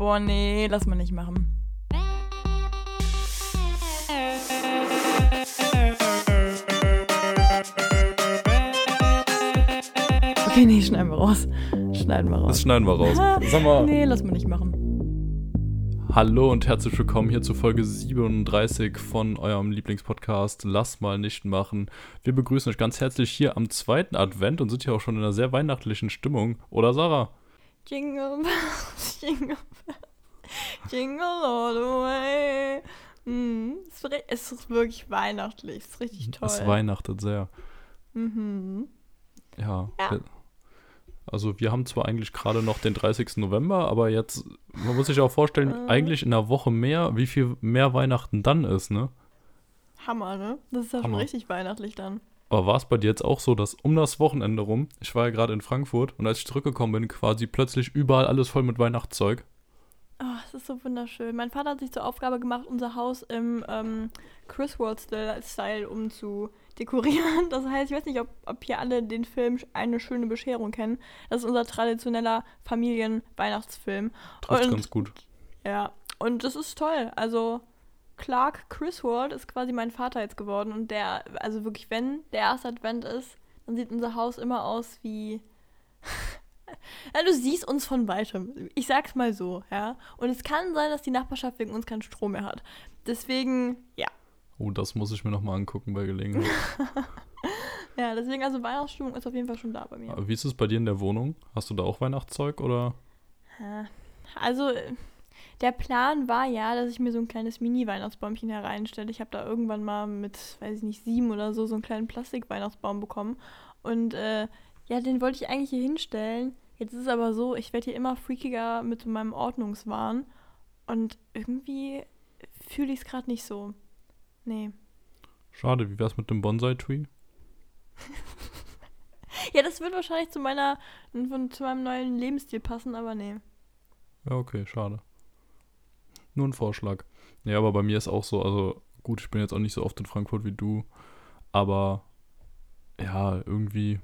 Boah, nee, lass mal nicht machen. Okay, nee, schneiden wir raus. Schneiden wir raus. Das schneiden wir raus. Sag mal. Nee, lass mal nicht machen. Hallo und herzlich willkommen hier zu Folge 37 von eurem Lieblingspodcast Lass mal nicht machen. Wir begrüßen euch ganz herzlich hier am zweiten Advent und sind hier auch schon in einer sehr weihnachtlichen Stimmung. Oder Sarah? Jingle bells, jingle bells, jingle all the way. Mm, es, ist, wirklich weihnachtlich, es ist richtig toll. Es weihnachtet sehr. Mhm. Ja. Ja. Also wir haben zwar eigentlich gerade noch den 30. November, aber jetzt, man muss sich auch vorstellen, Äh. eigentlich in einer Woche mehr, wie viel mehr Weihnachten dann ist, ne? Hammer, ne? Das ist ja schon richtig weihnachtlich dann. Aber war es bei dir jetzt auch so, dass um das Wochenende rum, ich war ja gerade in Frankfurt und als ich zurückgekommen bin, quasi plötzlich überall alles voll mit Weihnachtszeug? Oh, es ist so wunderschön. Mein Vater hat sich zur Aufgabe gemacht, unser Haus im ähm, Chris-World-Style umzudekorieren. Das heißt, ich weiß nicht, ob, ob hier alle den Film Eine schöne Bescherung kennen. Das ist unser traditioneller Familien-Weihnachtsfilm. Trifft ganz gut. Ja, und das ist toll. Also Clark Griswold ist quasi mein Vater jetzt geworden und der, also wirklich, wenn der erste Advent ist, dann sieht unser Haus immer aus wie. ja, du siehst uns von weitem. Ich sag's mal so, ja. Und es kann sein, dass die Nachbarschaft wegen uns keinen Strom mehr hat. Deswegen, ja. Oh, das muss ich mir nochmal angucken bei Gelegenheit. Ja, deswegen, also Weihnachtsstimmung ist auf jeden Fall schon da bei mir. Aber Wie ist es bei dir in der Wohnung? Hast du da auch Weihnachtszeug oder? Also, äh, der Plan war ja, dass ich mir so ein kleines Mini-Weihnachtsbäumchen hereinstelle. Ich habe da irgendwann mal mit, weiß ich nicht, sieben oder so, so einen kleinen Plastik-Weihnachtsbaum bekommen. Und äh, ja, den wollte ich eigentlich hier hinstellen. Jetzt ist es aber so, ich werde hier immer freakiger mit meinem Ordnungswahn. Und irgendwie fühle ich es gerade nicht so. Nee. Schade, wie wär's mit dem Bonsai-Tree? Ja, das wird wahrscheinlich zu meiner, zu meinem neuen Lebensstil passen, aber nee. Ja, okay, schade. Nur ein Vorschlag. Ja, aber bei mir ist auch so, also gut, ich bin jetzt auch nicht so oft in Frankfurt wie du, aber ja, irgendwie,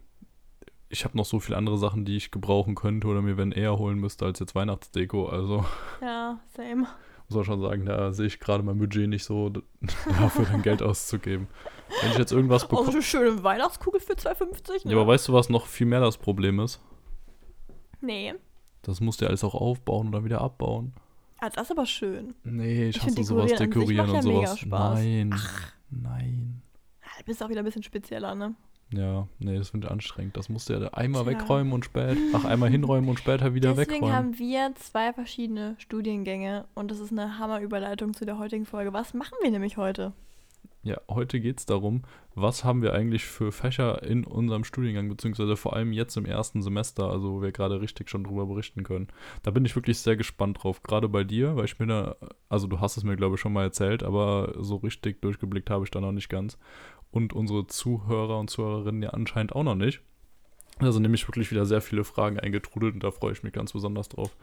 ich habe noch so viele andere Sachen, die ich gebrauchen könnte oder mir wenn eher holen müsste als jetzt Weihnachtsdeko. Also Ja, same. muss man schon sagen, da sehe ich gerade mein Budget nicht so dafür dann Geld auszugeben. Wenn ich jetzt irgendwas Oh, so bekomme. eine schöne Weihnachtskugel für 2,50? Ja, aber weißt du, was noch viel mehr das Problem ist? Nee. Das musst du ja alles auch aufbauen oder wieder abbauen. Ah, das ist aber schön. Nee, ich, Ich hasse sowas Dekorieren und ja sowas. Nein. Nein. Ah, Du bist auch wieder ein bisschen spezieller, ne? Ja, nee, das finde ich anstrengend. Das musst du ja einmal Tja. wegräumen und später, ach, einmal hinräumen und später wieder Deswegen wegräumen. haben wir zwei verschiedene Studiengänge und das ist eine Hammerüberleitung zu der heutigen Folge. Was machen wir nämlich heute? Ja, heute geht es darum, was haben wir eigentlich für Fächer in unserem Studiengang, beziehungsweise vor allem jetzt im ersten Semester, also wo wir gerade richtig schon drüber berichten können. Da bin ich wirklich sehr gespannt drauf, gerade bei dir, weil ich mir da, also du hast es mir glaube ich schon mal erzählt, aber so richtig durchgeblickt habe ich da noch nicht ganz. Und unsere Zuhörer und Zuhörerinnen ja anscheinend auch noch nicht. Da sind nämlich wirklich wieder sehr viele Fragen eingetrudelt und da freue ich mich ganz besonders drauf.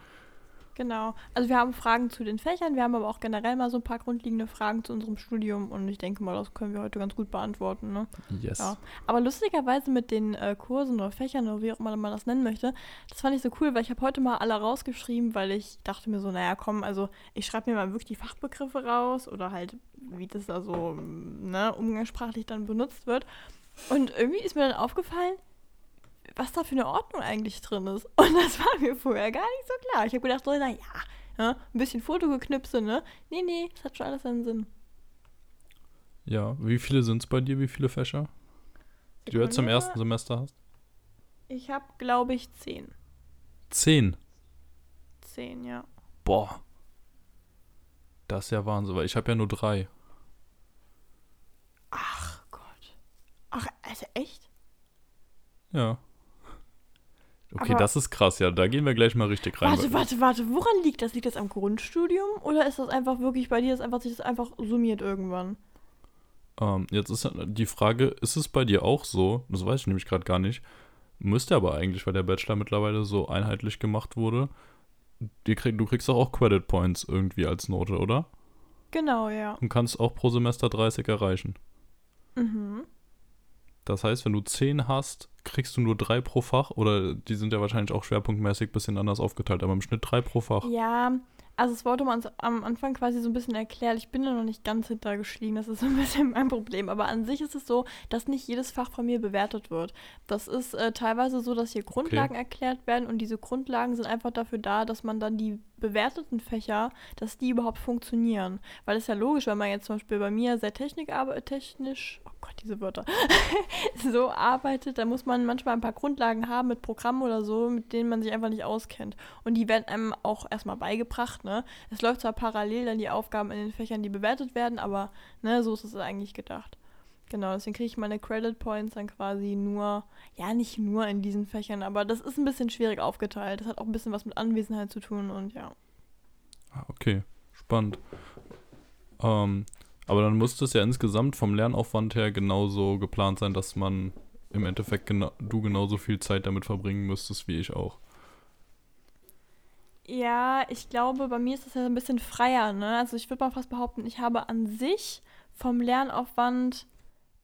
Genau. Also wir haben Fragen zu den Fächern, wir haben aber auch generell mal so ein paar grundlegende Fragen zu unserem Studium und ich denke mal, das können wir heute ganz gut beantworten, ne? Yes. Ja. Aber lustigerweise mit den äh, Kursen oder Fächern oder wie auch immer man das nennen möchte, das fand ich so cool, weil ich habe heute mal alle rausgeschrieben, weil ich dachte mir so, naja, komm, also ich schreibe mir mal wirklich die Fachbegriffe raus oder halt, wie das da so ne, umgangssprachlich dann benutzt wird. Und irgendwie ist mir dann aufgefallen, was da für eine Ordnung eigentlich drin ist. Und das war mir vorher gar nicht so klar. Ich habe gedacht, so, naja, ja, ein bisschen Fotogeknipse, ne? Nee, nee, das hat schon alles seinen Sinn. Ja, wie viele sind es bei dir, wie viele Fächer, die du jetzt im ersten Semester hast? Ich habe, glaube ich, zehn. Zehn. Zehn, ja. Boah. Das ist ja Wahnsinn, weil ich habe ja nur drei. Ach Gott. Ach, also echt? Ja. Okay, Aber- das ist krass, ja. Da gehen wir gleich mal richtig rein. Warte, warte, warte. Woran liegt das? Liegt das am Grundstudium? Oder ist das einfach wirklich bei dir, dass einfach sich das einfach summiert irgendwann? Ähm, jetzt ist die Frage, ist es bei dir auch so? Das weiß ich nämlich gerade gar nicht. Müsste aber eigentlich, weil der Bachelor mittlerweile so einheitlich gemacht wurde. Die krieg, du kriegst doch auch Credit Points irgendwie als Note, oder? Genau, ja. Und kannst auch pro Semester 30 erreichen. Mhm. Das heißt, wenn du 10 hast, kriegst du nur 3 pro Fach oder die sind ja wahrscheinlich auch schwerpunktmäßig ein bisschen anders aufgeteilt, aber im Schnitt 3 pro Fach. Ja, Also es wurde uns am Anfang quasi so ein bisschen erklärt. Ich bin da noch nicht ganz hintergestiegen. Das ist so ein bisschen mein Problem. Aber an sich ist es so, dass nicht jedes Fach von mir bewertet wird. Das ist äh, teilweise so, dass hier Grundlagen okay. erklärt werden und diese Grundlagen sind einfach dafür da, dass man dann die bewerteten Fächer, dass die überhaupt funktionieren. Weil es ja logisch, wenn man jetzt zum Beispiel bei mir sehr Technik technisch, oh Gott, diese Wörter, so arbeitet, dann muss man manchmal ein paar Grundlagen haben mit Programmen oder so, mit denen man sich einfach nicht auskennt. Und die werden einem auch erstmal beigebracht, ne? Es läuft zwar parallel dann die Aufgaben in den Fächern, die bewertet werden, aber ne, so ist es eigentlich gedacht. Genau, deswegen kriege ich meine Credit Points dann quasi nur, ja, nicht nur in diesen Fächern, aber das ist ein bisschen schwierig aufgeteilt. Das hat auch ein bisschen was mit Anwesenheit zu tun und ja. Ah, okay, spannend. Ähm, aber dann muss es ja insgesamt vom Lernaufwand her genauso geplant sein, dass man im Endeffekt gena du genauso viel Zeit damit verbringen müsstest wie ich auch. Ja, ich glaube, bei mir ist das ja ein bisschen freier, ne? Also ich würde mal fast behaupten, ich habe an sich vom Lernaufwand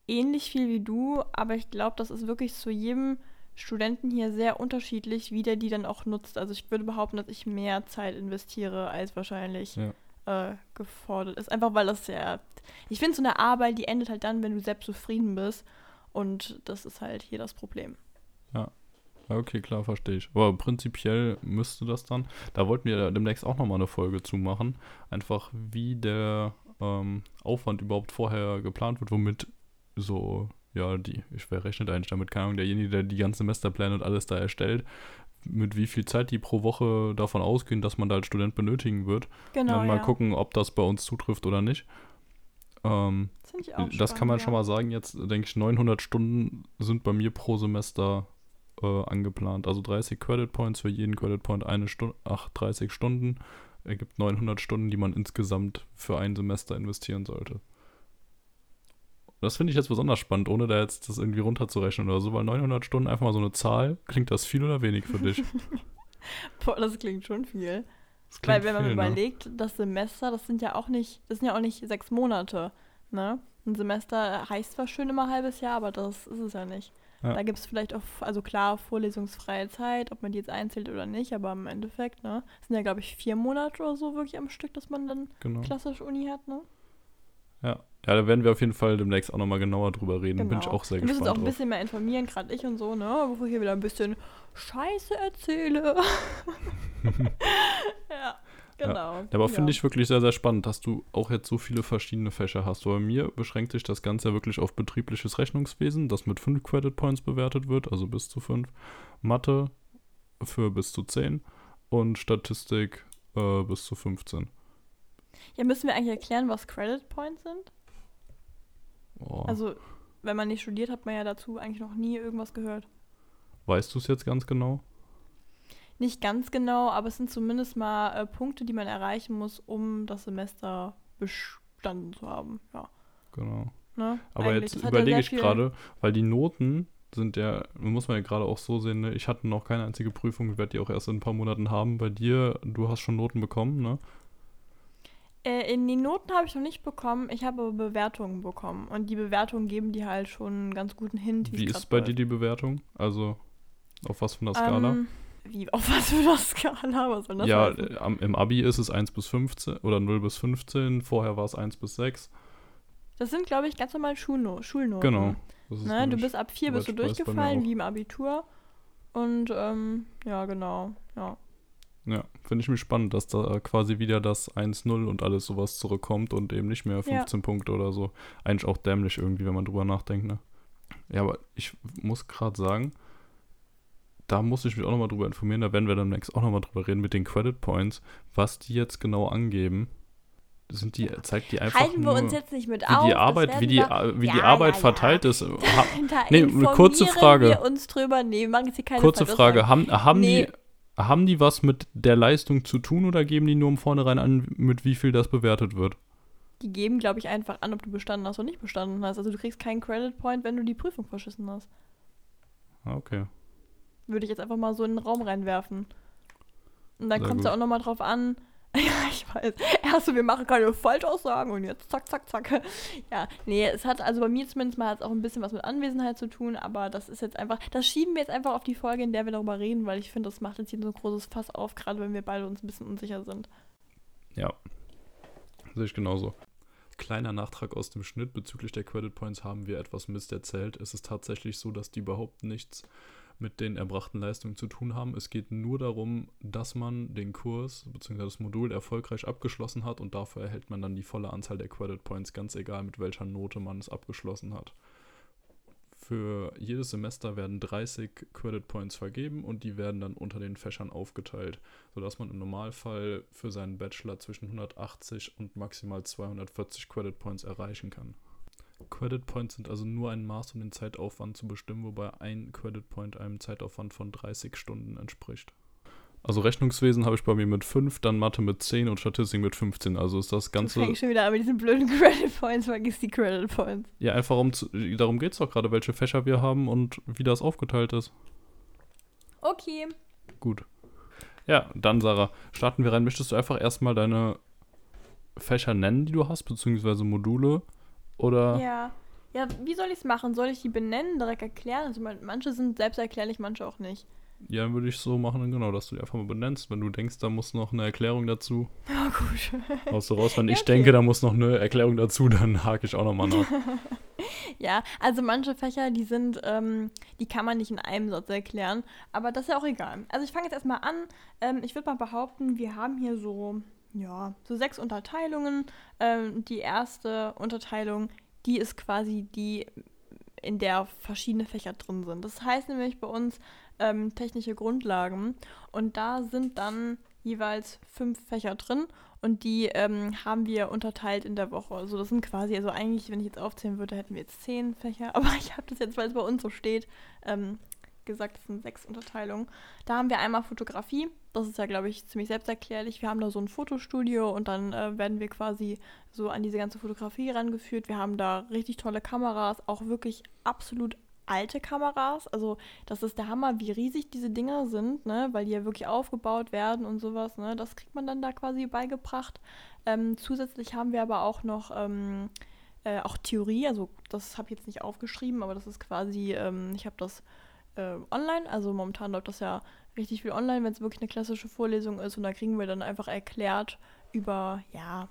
ähnlich viel wie du, aber ich glaube, das ist wirklich zu jedem Studenten hier sehr unterschiedlich, wie der die dann auch nutzt. Also ich würde behaupten, dass ich mehr Zeit investiere, als wahrscheinlich ja. äh, gefordert ist. Einfach weil das ja. Ich finde, so eine Arbeit, die endet halt dann, wenn du selbst zufrieden bist. Und das ist halt hier das Problem. Ja. Okay, klar, verstehe ich. Aber prinzipiell müsste das dann. Da wollten wir demnächst auch nochmal eine Folge zu machen. Einfach wie der ähm, Aufwand überhaupt vorher geplant wird, womit so, ja, die, ich rechnet eigentlich damit, keine Ahnung, derjenige, der die ganzen Semesterpläne und alles da erstellt, mit wie viel Zeit die pro Woche davon ausgehen, dass man da als Student benötigen wird. Genau. Und dann mal ja. gucken, ob das bei uns zutrifft oder nicht. Ähm, das, das spannend, kann man ja. schon mal sagen. Jetzt denke ich, 900 Stunden sind bei mir pro Semester äh, angeplant. Also 30 Credit Points für jeden Credit Point eine Stunde, ach, 30 Stunden ergibt 900 Stunden, die man insgesamt für ein Semester investieren sollte. Das finde ich jetzt besonders spannend, ohne da jetzt das irgendwie runterzurechnen oder so, weil 900 Stunden einfach mal so eine Zahl, klingt das viel oder wenig für dich? Boah, das klingt schon viel. Klingt weil wenn man viel, ne? überlegt, ne? das Semester, das sind ja auch nicht, das sind ja auch nicht sechs Monate, ne? Ein Semester heißt zwar schön immer halbes Jahr, aber das ist es ja nicht. Ja. Da gibt es vielleicht auch, also klar, vorlesungsfreie Zeit, ob man die jetzt einzählt oder nicht, aber im Endeffekt, ne, sind ja, glaube ich, vier Monate oder so wirklich am Stück, dass man dann genau. klassisch Uni hat, ne? Ja. Ja, da werden wir auf jeden Fall demnächst auch nochmal genauer drüber reden. Genau. Bin ich genau. auch sehr wir gespannt. Wir müssen uns auch ein bisschen mehr informieren, gerade ich und so, ne? Bevor ich hier wieder ein bisschen Scheiße erzähle. ja. Genau. Ja, aber ja. finde ich wirklich sehr, sehr spannend, dass du auch jetzt so viele verschiedene Fächer hast. Bei mir beschränkt sich das Ganze ja wirklich auf betriebliches Rechnungswesen, das mit 5 Credit Points bewertet wird, also bis zu 5. Mathe für bis zu 10 und Statistik äh, bis zu 15. Ja, müssen wir eigentlich erklären, was Credit Points sind? Oh. Also, wenn man nicht studiert, hat man ja dazu eigentlich noch nie irgendwas gehört. Weißt du es jetzt ganz genau? Nicht ganz genau, aber es sind zumindest mal äh, Punkte, die man erreichen muss, um das Semester bestanden zu haben. Ja. Genau. Ne? Aber Eigentlich, jetzt überlege ich gerade, weil die Noten sind ja, muss man ja gerade auch so sehen, ne? ich hatte noch keine einzige Prüfung, ich werde die auch erst in ein paar Monaten haben. Bei dir, du hast schon Noten bekommen, ne? Äh, in die Noten habe ich noch nicht bekommen, ich habe aber Bewertungen bekommen. Und die Bewertungen geben die halt schon einen ganz guten Hint. Wie ist bei läuft. dir die Bewertung? Also auf was von der Skala? Ähm, wie, auf was für der Skala? Was soll das Ja, äh, im Abi ist es 1 bis 15 oder 0 bis 15, vorher war es 1 bis 6. Das sind, glaube ich, ganz normal Schulno Schulnoten. Genau. Ne? Du bist ab 4 bist du durchgefallen, wie im Abitur. Und ähm, ja, genau. Ja. Ja, finde ich mich spannend, dass da quasi wieder das 1-0 und alles sowas zurückkommt und eben nicht mehr 15 ja. Punkte oder so. Eigentlich auch dämlich irgendwie, wenn man drüber nachdenkt, ne? Ja, aber ich muss gerade sagen, da muss ich mich auch nochmal drüber informieren, da werden wir dann nächstes auch nochmal drüber reden mit den Credit Points, was die jetzt genau angeben. Sind die, zeigt die einfach Halten wir uns jetzt nicht mit wie auf, die Arbeit, wie die, wie ja, die Arbeit ja, verteilt ist. Ha, nee, kurze Frage. Wir uns drüber, nee, kurze Frage, haben, haben nee. die haben die was mit der Leistung zu tun oder geben die nur im Vornherein an, mit wie viel das bewertet wird? Die geben, glaube ich, einfach an, ob du bestanden hast oder nicht bestanden hast. Also du kriegst keinen Credit Point, wenn du die Prüfung verschissen hast. Ah, okay. Würde ich jetzt einfach mal so in den Raum reinwerfen. Und dann kommt es ja auch nochmal drauf an, Ja, ich weiß. Erst wir machen keine Falschaussagen und jetzt zack, zack, zack. Ja, nee, es hat also bei mir zumindest mal auch ein bisschen was mit Anwesenheit zu tun, aber das ist jetzt einfach, das schieben wir jetzt einfach auf die Folge, in der wir darüber reden, weil ich finde, das macht jetzt hier so ein großes Fass auf, gerade wenn wir beide uns ein bisschen unsicher sind. Ja, sehe ich genauso. Kleiner Nachtrag aus dem Schnitt bezüglich der Credit Points haben wir etwas Mist erzählt. Es ist tatsächlich so, dass die überhaupt nichts mit den erbrachten Leistungen zu tun haben. Es geht nur darum, dass man den Kurs bzw. das Modul erfolgreich abgeschlossen hat und dafür erhält man dann die volle Anzahl der Credit Points, ganz egal mit welcher Note man es abgeschlossen hat. Für jedes Semester werden 30 Credit Points vergeben und die werden dann unter den Fächern aufgeteilt, sodass man im Normalfall für seinen Bachelor zwischen 180 und maximal 240 Credit Points erreichen kann. Credit Points sind also nur ein Maß, um den Zeitaufwand zu bestimmen, wobei ein Credit Point einem Zeitaufwand von 30 Stunden entspricht. Also Rechnungswesen habe ich bei mir mit 5, dann Mathe mit 10 und Statistik mit 15. Also ist das Ganze. Du fängst schon wieder an mit diesen blöden Credit Points, vergiss die Credit Points. Ja, einfach um zu, darum geht es doch gerade, welche Fächer wir haben und wie das aufgeteilt ist. Okay. Gut. Ja, dann Sarah, starten wir rein. Möchtest du einfach erstmal deine Fächer nennen, die du hast, beziehungsweise Module? Oder? Ja. Ja, wie soll ich es machen? Soll ich die benennen, direkt erklären? Also manche sind selbsterklärlich, manche auch nicht. Ja, dann würde ich so machen, genau, dass du die einfach mal benennst. Wenn du denkst, da muss noch eine Erklärung dazu. Ja, gut. Haust du raus. Wenn Ja, ich okay. denke, da muss noch eine Erklärung dazu, dann hake ich auch nochmal nach. Ja, also manche Fächer, die sind, ähm, die kann man nicht in einem Satz erklären, aber das ist ja auch egal. Also ich fange jetzt erstmal an. Ähm, ich würde mal behaupten, wir haben hier so, ja, so sechs Unterteilungen. Ähm, die erste Unterteilung, die ist quasi die, in der verschiedene Fächer drin sind. Das heißt nämlich bei uns ähm, technische Grundlagen und da sind dann jeweils fünf Fächer drin und die ähm, haben wir unterteilt in der Woche. Also das sind quasi, also eigentlich, wenn ich jetzt aufzählen würde, hätten wir jetzt zehn Fächer, aber ich habe das jetzt, weil es bei uns so steht, ähm, gesagt, es sind sechs Unterteilungen. Da haben wir einmal Fotografie, das ist ja, glaube ich, ziemlich selbsterklärlich. Wir haben da so ein Fotostudio und dann äh, werden wir quasi so an diese ganze Fotografie rangeführt. Wir haben da richtig tolle Kameras, auch wirklich absolut alte Kameras. Also das ist der Hammer, wie riesig diese Dinger sind, ne? weil die ja wirklich aufgebaut werden und sowas. Ne? Das kriegt man dann da quasi beigebracht. Ähm, zusätzlich haben wir aber auch noch ähm, äh, auch Theorie, also das habe ich jetzt nicht aufgeschrieben, aber das ist quasi, ähm, ich habe das äh, online, also momentan läuft das ja richtig viel online, wenn es wirklich eine klassische Vorlesung ist und da kriegen wir dann einfach erklärt über, ja,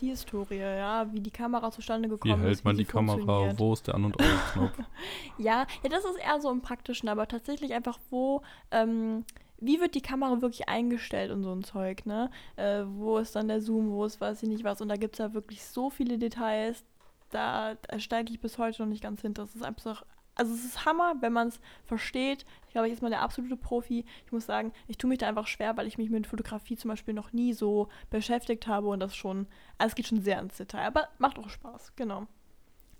die Historie, ja, wie die Kamera zustande Wie gekommen ist. hält man wie die Kamera? Wo ist der An- und Aus-Knopf? Ja, ja, das ist eher so im Praktischen, aber tatsächlich einfach, wo, ähm, wie wird die Kamera wirklich eingestellt und so ein Zeug, ne? Äh, wo ist dann der Zoom, wo ist weiß ich nicht was. Und da gibt es ja wirklich so viele Details, da, da steige ich bis heute noch nicht ganz hinter. Das ist einfach, also es ist Hammer, wenn man es versteht. Ich glaube, ich ist mal der absolute Profi. Ich muss sagen, ich tue mich da einfach schwer, weil ich mich mit Fotografie zum Beispiel noch nie so beschäftigt habe und das schon, also es geht schon sehr ins Detail, aber macht auch Spaß, genau.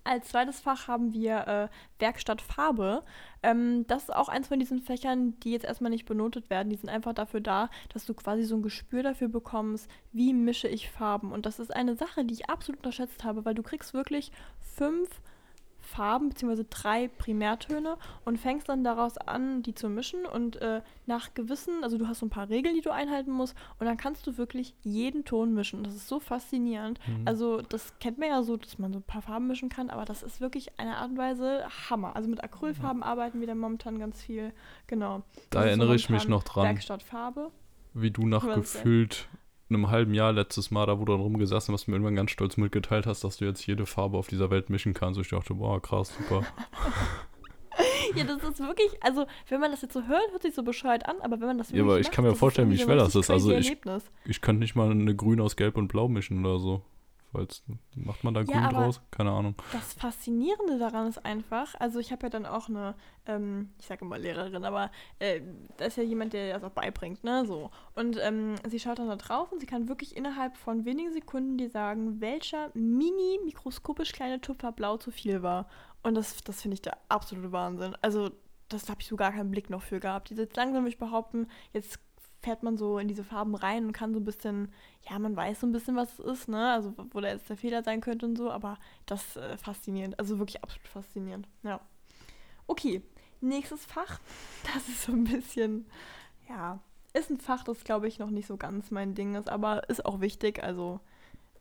Als zweites Fach haben wir äh, Werkstatt Farbe. Ähm, das ist auch eins von diesen Fächern, die jetzt erstmal nicht benotet werden. Die sind einfach dafür da, dass du quasi so ein Gespür dafür bekommst, wie mische ich Farben. Und das ist eine Sache, die ich absolut unterschätzt habe, weil du kriegst wirklich fünf Farben bzw. drei Primärtöne und fängst dann daraus an, die zu mischen und äh, nach gewissen, also du hast so ein paar Regeln, die du einhalten musst und dann kannst du wirklich jeden Ton mischen. Das ist so faszinierend. Mhm. Also das kennt man ja so, dass man so ein paar Farben mischen kann, aber das ist wirklich eine Art und Weise Hammer. Also mit Acrylfarben arbeiten wir da momentan ganz viel. Genau. Da Das ist so erinnere ich mich noch dran, Werkstatt Farbe. wie du nach gefühlt einem halben Jahr letztes Mal, da wo du dann rumgesessen hast, mir irgendwann ganz stolz mitgeteilt hast, dass du jetzt jede Farbe auf dieser Welt mischen kannst. Und ich dachte, boah, krass, super. Ja, das ist wirklich, also wenn man das jetzt so hört, hört sich so bescheuert an, aber wenn man das Ja, wirklich aber ich macht, kann mir vorstellen, wie schwer das ist. Also ich-. Ich könnte nicht mal eine Grün aus Gelb und Blau mischen oder so. Weil's, macht man da Grün draus? Keine Ahnung. Das Faszinierende daran ist einfach, also ich habe ja dann auch eine, ähm, ich sage immer Lehrerin, aber äh, da ist ja jemand, der das auch beibringt, ne, so. Und ähm, sie schaut dann da drauf und sie kann wirklich innerhalb von wenigen Sekunden dir sagen, welcher mini mikroskopisch kleine Tupfer blau zu viel war. Und das, das finde ich der absolute Wahnsinn. Also das habe ich so gar keinen Blick noch für gehabt. Jetzt langsam würde ich behaupten, jetzt fährt man so in diese Farben rein und kann so ein bisschen, ja, man weiß so ein bisschen, was es ist, ne? Also wo da jetzt der Fehler sein könnte und so, aber das äh, faszinierend, also wirklich absolut faszinierend. Ja. Okay, nächstes Fach. Das ist so ein bisschen, ja, ist ein Fach, das glaube ich noch nicht so ganz mein Ding ist, aber ist auch wichtig. Also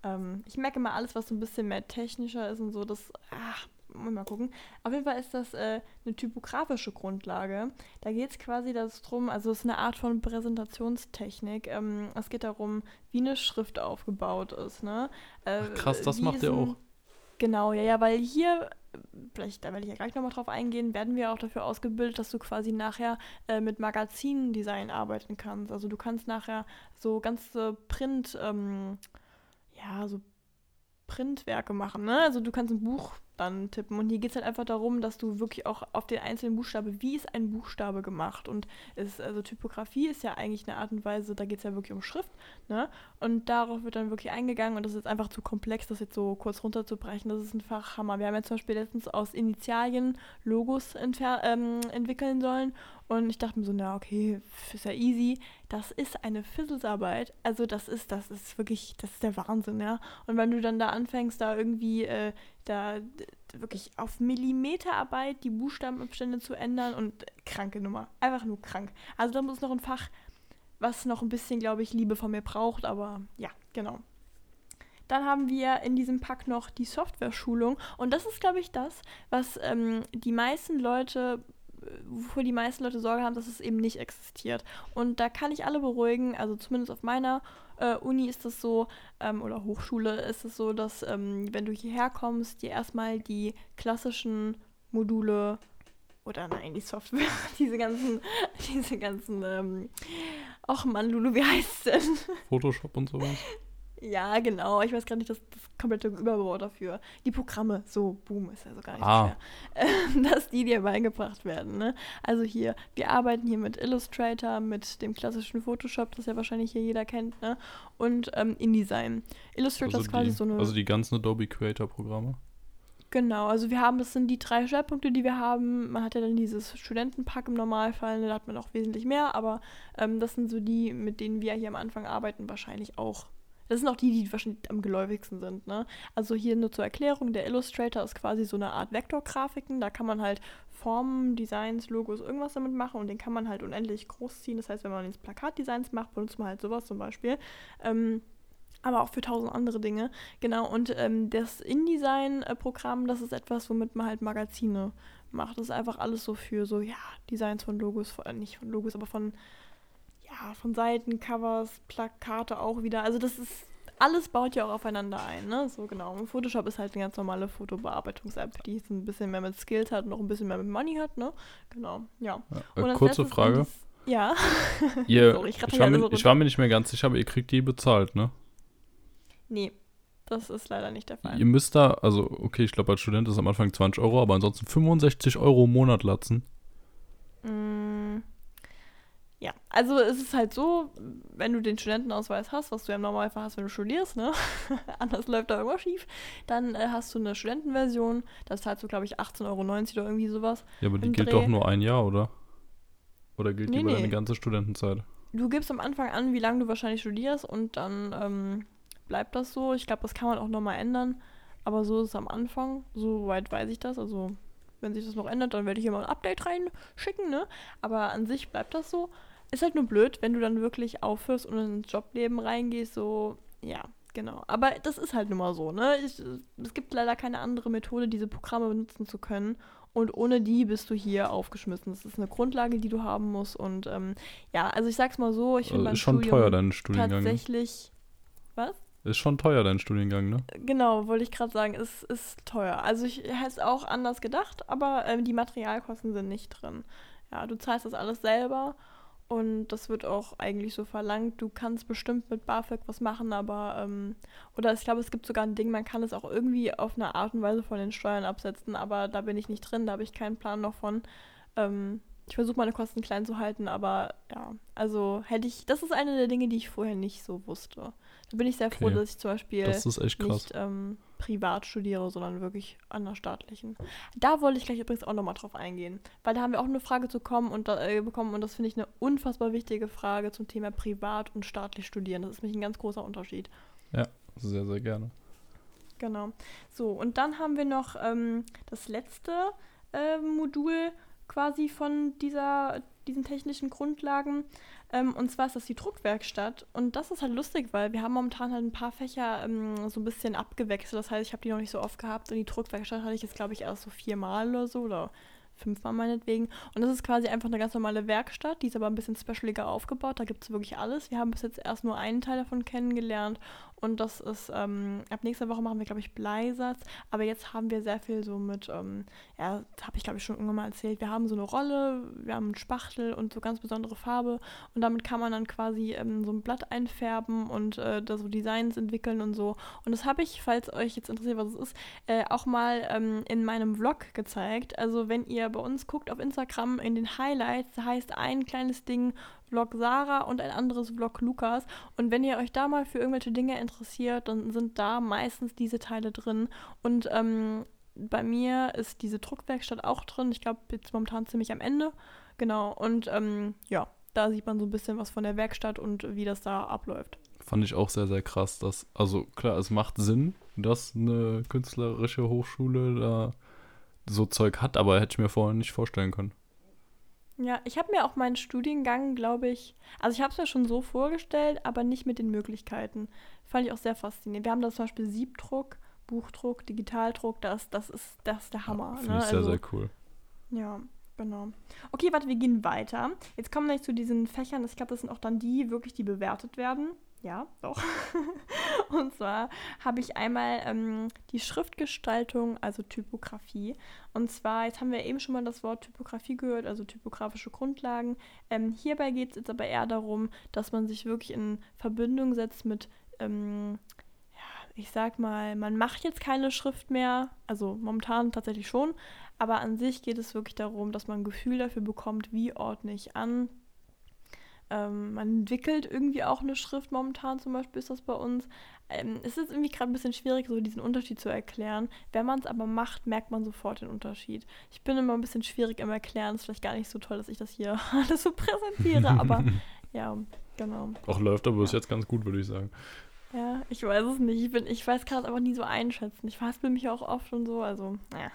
ähm, ich merke immer alles, was so ein bisschen mehr technischer ist und so, das, ach, mal gucken. Auf jeden Fall ist das äh, eine typografische Grundlage. Da geht es quasi darum, also es ist eine Art von Präsentationstechnik. Ähm, es geht darum, wie eine Schrift aufgebaut ist. Ne? Äh, Ach, krass, das macht ihr auch. Genau, ja, ja, weil hier, vielleicht, da werde ich ja gleich nochmal drauf eingehen, werden wir auch dafür ausgebildet, dass du quasi nachher äh, mit Magazindesign arbeiten kannst. Also du kannst nachher so ganze Print, ähm, ja, so Printwerke machen. Ne? Also du kannst ein Buch dann tippen. Und hier geht es halt einfach darum, dass du wirklich auch auf den einzelnen Buchstabe, wie ist ein Buchstabe gemacht? Und es, also Typografie ist ja eigentlich eine Art und Weise, da geht es ja wirklich um Schrift, ne? Und darauf wird dann wirklich eingegangen und das ist einfach zu komplex, das jetzt so kurz runterzubrechen. Das ist einfach Hammer. Wir haben ja zum Beispiel letztens aus Initialien Logos ähm, entwickeln sollen und ich dachte mir so, na okay, ist ja easy. Das ist eine Fizzlesarbeit. Also das ist, das ist wirklich, das ist der Wahnsinn, ja. Und wenn du dann da anfängst, da irgendwie äh, da wirklich auf Millimeterarbeit die Buchstabenabstände zu ändern und kranke Nummer. Einfach nur krank. Also da muss noch ein Fach, was noch ein bisschen, glaube ich, Liebe von mir braucht, aber ja, genau. Dann haben wir in diesem Pack noch die Software-Schulung und das ist, glaube ich, das, was ähm, die meisten Leute wovor die meisten Leute Sorge haben, dass es eben nicht existiert. Und da kann ich alle beruhigen, also zumindest auf meiner äh, Uni ist es so, ähm, oder Hochschule ist es so, dass ähm, wenn du hierher kommst, dir erstmal die klassischen Module oder nein, die Software, diese ganzen, diese ganzen, ähm, ach Mann, Lulu, wie heißt es denn? Photoshop und sowas. Ja, genau. Ich weiß gar nicht das, das komplette Überbau dafür. Die Programme, so, boom, ist ja so gar nicht ah. so schwer. dass die dir beigebracht werden. Ne? Also hier, wir arbeiten hier mit Illustrator, mit dem klassischen Photoshop, das ja wahrscheinlich hier jeder kennt, ne? und ähm, InDesign. Illustrator also ist quasi die, so eine. Also die ganzen Adobe Creator-Programme. Genau, also wir haben, das sind die drei Schwerpunkte, die wir haben. Man hat ja dann dieses Studentenpack im Normalfall, ne, da hat man auch wesentlich mehr, aber ähm, das sind so die, mit denen wir hier am Anfang arbeiten, wahrscheinlich auch das sind auch die, die wahrscheinlich am geläufigsten sind. Ne? Also hier nur zur Erklärung, der Illustrator ist quasi so eine Art Vektorgrafiken. Da kann man halt Formen, Designs, Logos, irgendwas damit machen und den kann man halt unendlich groß ziehen. Das heißt, wenn man jetzt Plakatdesigns macht, benutzt man halt sowas zum Beispiel. Ähm, aber auch für tausend andere Dinge. Genau, und ähm, das InDesign-Programm, das ist etwas, womit man halt Magazine macht. Das ist einfach alles so für so, ja, Designs von Logos, von, nicht von Logos, aber von ja, von Seiten, Covers, Plakate auch wieder. Also das ist, alles baut ja auch aufeinander ein, ne? So genau. Und Photoshop ist halt eine ganz normale Fotobearbeitungs-App, die ein bisschen mehr mit Skills hat und noch ein bisschen mehr mit Money hat, ne? Genau, ja. ja äh, kurze Frage. ja. Ihr, Sorry, ich, ich, war mir, ich war mir nicht mehr ganz sicher, aber ihr kriegt die bezahlt, ne? Nee, das ist leider nicht der Fall. Ihr müsst da, also okay, ich glaube als Student ist am Anfang 20 Euro, aber ansonsten 65 Euro im Monat latzen. Mm, ja, also es ist halt so, wenn du den Studentenausweis hast, was du ja im Normalfall hast, wenn du studierst, ne? Anders läuft da irgendwas schief, dann äh, hast du eine Studentenversion, das zahlst du, glaube ich, 18,90 Euro oder irgendwie sowas. Ja, aber die gilt Dreh. doch nur ein Jahr, oder? Oder gilt nee, die über nee. deine ganze Studentenzeit? Du gibst am Anfang an, wie lange du wahrscheinlich studierst und dann ähm, bleibt das so. Ich glaube, das kann man auch nochmal ändern, aber so ist es am Anfang. Soweit weiß ich das, also wenn sich das noch ändert, dann werde ich hier mal ein Update reinschicken, ne? Aber an sich bleibt das so. Ist halt nur blöd, wenn du dann wirklich aufhörst und ins Jobleben reingehst, so, ja, genau. Aber das ist halt nun mal so, ne? Ich, es gibt leider keine andere Methode, diese Programme benutzen zu können. Und ohne die bist du hier aufgeschmissen. Das ist eine Grundlage, die du haben musst. Und ähm, ja, also ich sag's mal so, ich finde also Ist schon Studium teuer, dein Studiengang. Ne? Tatsächlich. Was? Ist schon teuer, dein Studiengang, ne? Genau, wollte ich gerade sagen, ist, ist teuer. Also ich hätte es auch anders gedacht, aber ähm, die Materialkosten sind nicht drin. Ja, du zahlst das alles selber und das wird auch eigentlich so verlangt. Du kannst bestimmt mit BAföG was machen, aber, ähm, oder ich glaube, es gibt sogar ein Ding, man kann es auch irgendwie auf eine Art und Weise von den Steuern absetzen, aber da bin ich nicht drin, da habe ich keinen Plan noch von. Ähm, ich versuche meine Kosten klein zu halten, aber ja, also hätte ich, das ist eine der Dinge, die ich vorher nicht so wusste. Da bin ich sehr froh, okay. dass ich zum Beispiel nicht ähm, privat studiere, sondern wirklich an der staatlichen. Da wollte ich gleich übrigens auch nochmal drauf eingehen, weil da haben wir auch eine Frage zu kommen und äh, bekommen und das finde ich eine unfassbar wichtige Frage zum Thema privat und staatlich studieren. Das ist nämlich ein ganz großer Unterschied. Ja, sehr, sehr gerne. Genau. So, und dann haben wir noch ähm, das letzte äh, Modul quasi von dieser diesen technischen Grundlagen. Ähm, und zwar ist das die Druckwerkstatt. Und das ist halt lustig, weil wir haben momentan halt ein paar Fächer ähm, so ein bisschen abgewechselt. Das heißt, ich habe die noch nicht so oft gehabt. Und die Druckwerkstatt hatte ich jetzt, glaube ich, erst so viermal oder so. Oder fünfmal meinetwegen. Und das ist quasi einfach eine ganz normale Werkstatt, die ist aber ein bisschen specialiger aufgebaut. Da gibt es wirklich alles. Wir haben bis jetzt erst nur einen Teil davon kennengelernt und das ist, ähm, ab nächster Woche machen wir, glaube ich, Bleisatz. Aber jetzt haben wir sehr viel so mit, ähm, ja, habe ich, glaube ich, schon irgendwann mal erzählt. Wir haben so eine Rolle, wir haben einen Spachtel und so ganz besondere Farbe. Und damit kann man dann quasi ähm, so ein Blatt einfärben und äh, da so Designs entwickeln und so. Und das habe ich, falls euch jetzt interessiert, was es ist, äh, auch mal ähm, in meinem Vlog gezeigt. Also wenn ihr bei uns guckt auf Instagram in den Highlights, da heißt ein kleines Ding Vlog Sarah und ein anderes Vlog Lukas. Und wenn ihr euch da mal für irgendwelche Dinge interessiert, dann sind da meistens diese Teile drin. Und ähm, bei mir ist diese Druckwerkstatt auch drin. Ich glaube, jetzt momentan ziemlich am Ende. Genau. Und ähm, ja, da sieht man so ein bisschen was von der Werkstatt und wie das da abläuft. Fand ich auch sehr, sehr krass. Dass, also klar, es macht Sinn, dass eine künstlerische Hochschule da so Zeug hat, aber hätte ich mir vorher nicht vorstellen können. Ja, ich habe mir auch meinen Studiengang, glaube ich, also ich habe es mir schon so vorgestellt, aber nicht mit den Möglichkeiten. Fand ich auch sehr faszinierend. Wir haben da zum Beispiel Siebdruck, Buchdruck, Digitaldruck, das, das, ist, das ist der Hammer. Finde ne? ich sehr, also, sehr cool. Ja, genau. Okay, warte, wir gehen weiter. Jetzt kommen wir zu diesen Fächern. Ich glaube, das sind auch dann die, wirklich, die bewertet werden. Ja, doch. und zwar habe ich einmal ähm, die Schriftgestaltung, also Typografie. Und zwar, jetzt haben wir eben schon mal das Wort Typografie gehört, also typografische Grundlagen. Ähm, hierbei geht es jetzt aber eher darum, dass man sich wirklich in Verbindung setzt mit, ähm, ja, ich sag mal, man macht jetzt keine Schrift mehr, also momentan tatsächlich schon, aber an sich geht es wirklich darum, dass man ein Gefühl dafür bekommt, wie ordne ich an, ähm, man entwickelt irgendwie auch eine Schrift momentan, zum Beispiel ist das bei uns. Ähm, es ist irgendwie gerade ein bisschen schwierig, so diesen Unterschied zu erklären. Wenn man es aber macht, merkt man sofort den Unterschied. Ich bin immer ein bisschen schwierig im Erklären. Ist vielleicht gar nicht so toll, dass ich das hier alles so präsentiere, aber ja, genau. Auch läuft aber bis jetzt ganz gut, würde ich sagen. Ja, ich weiß es nicht. Ich, bin, ich weiß gerade aber nie so einschätzen. Ich verhaspel mich auch oft und so, also, naja.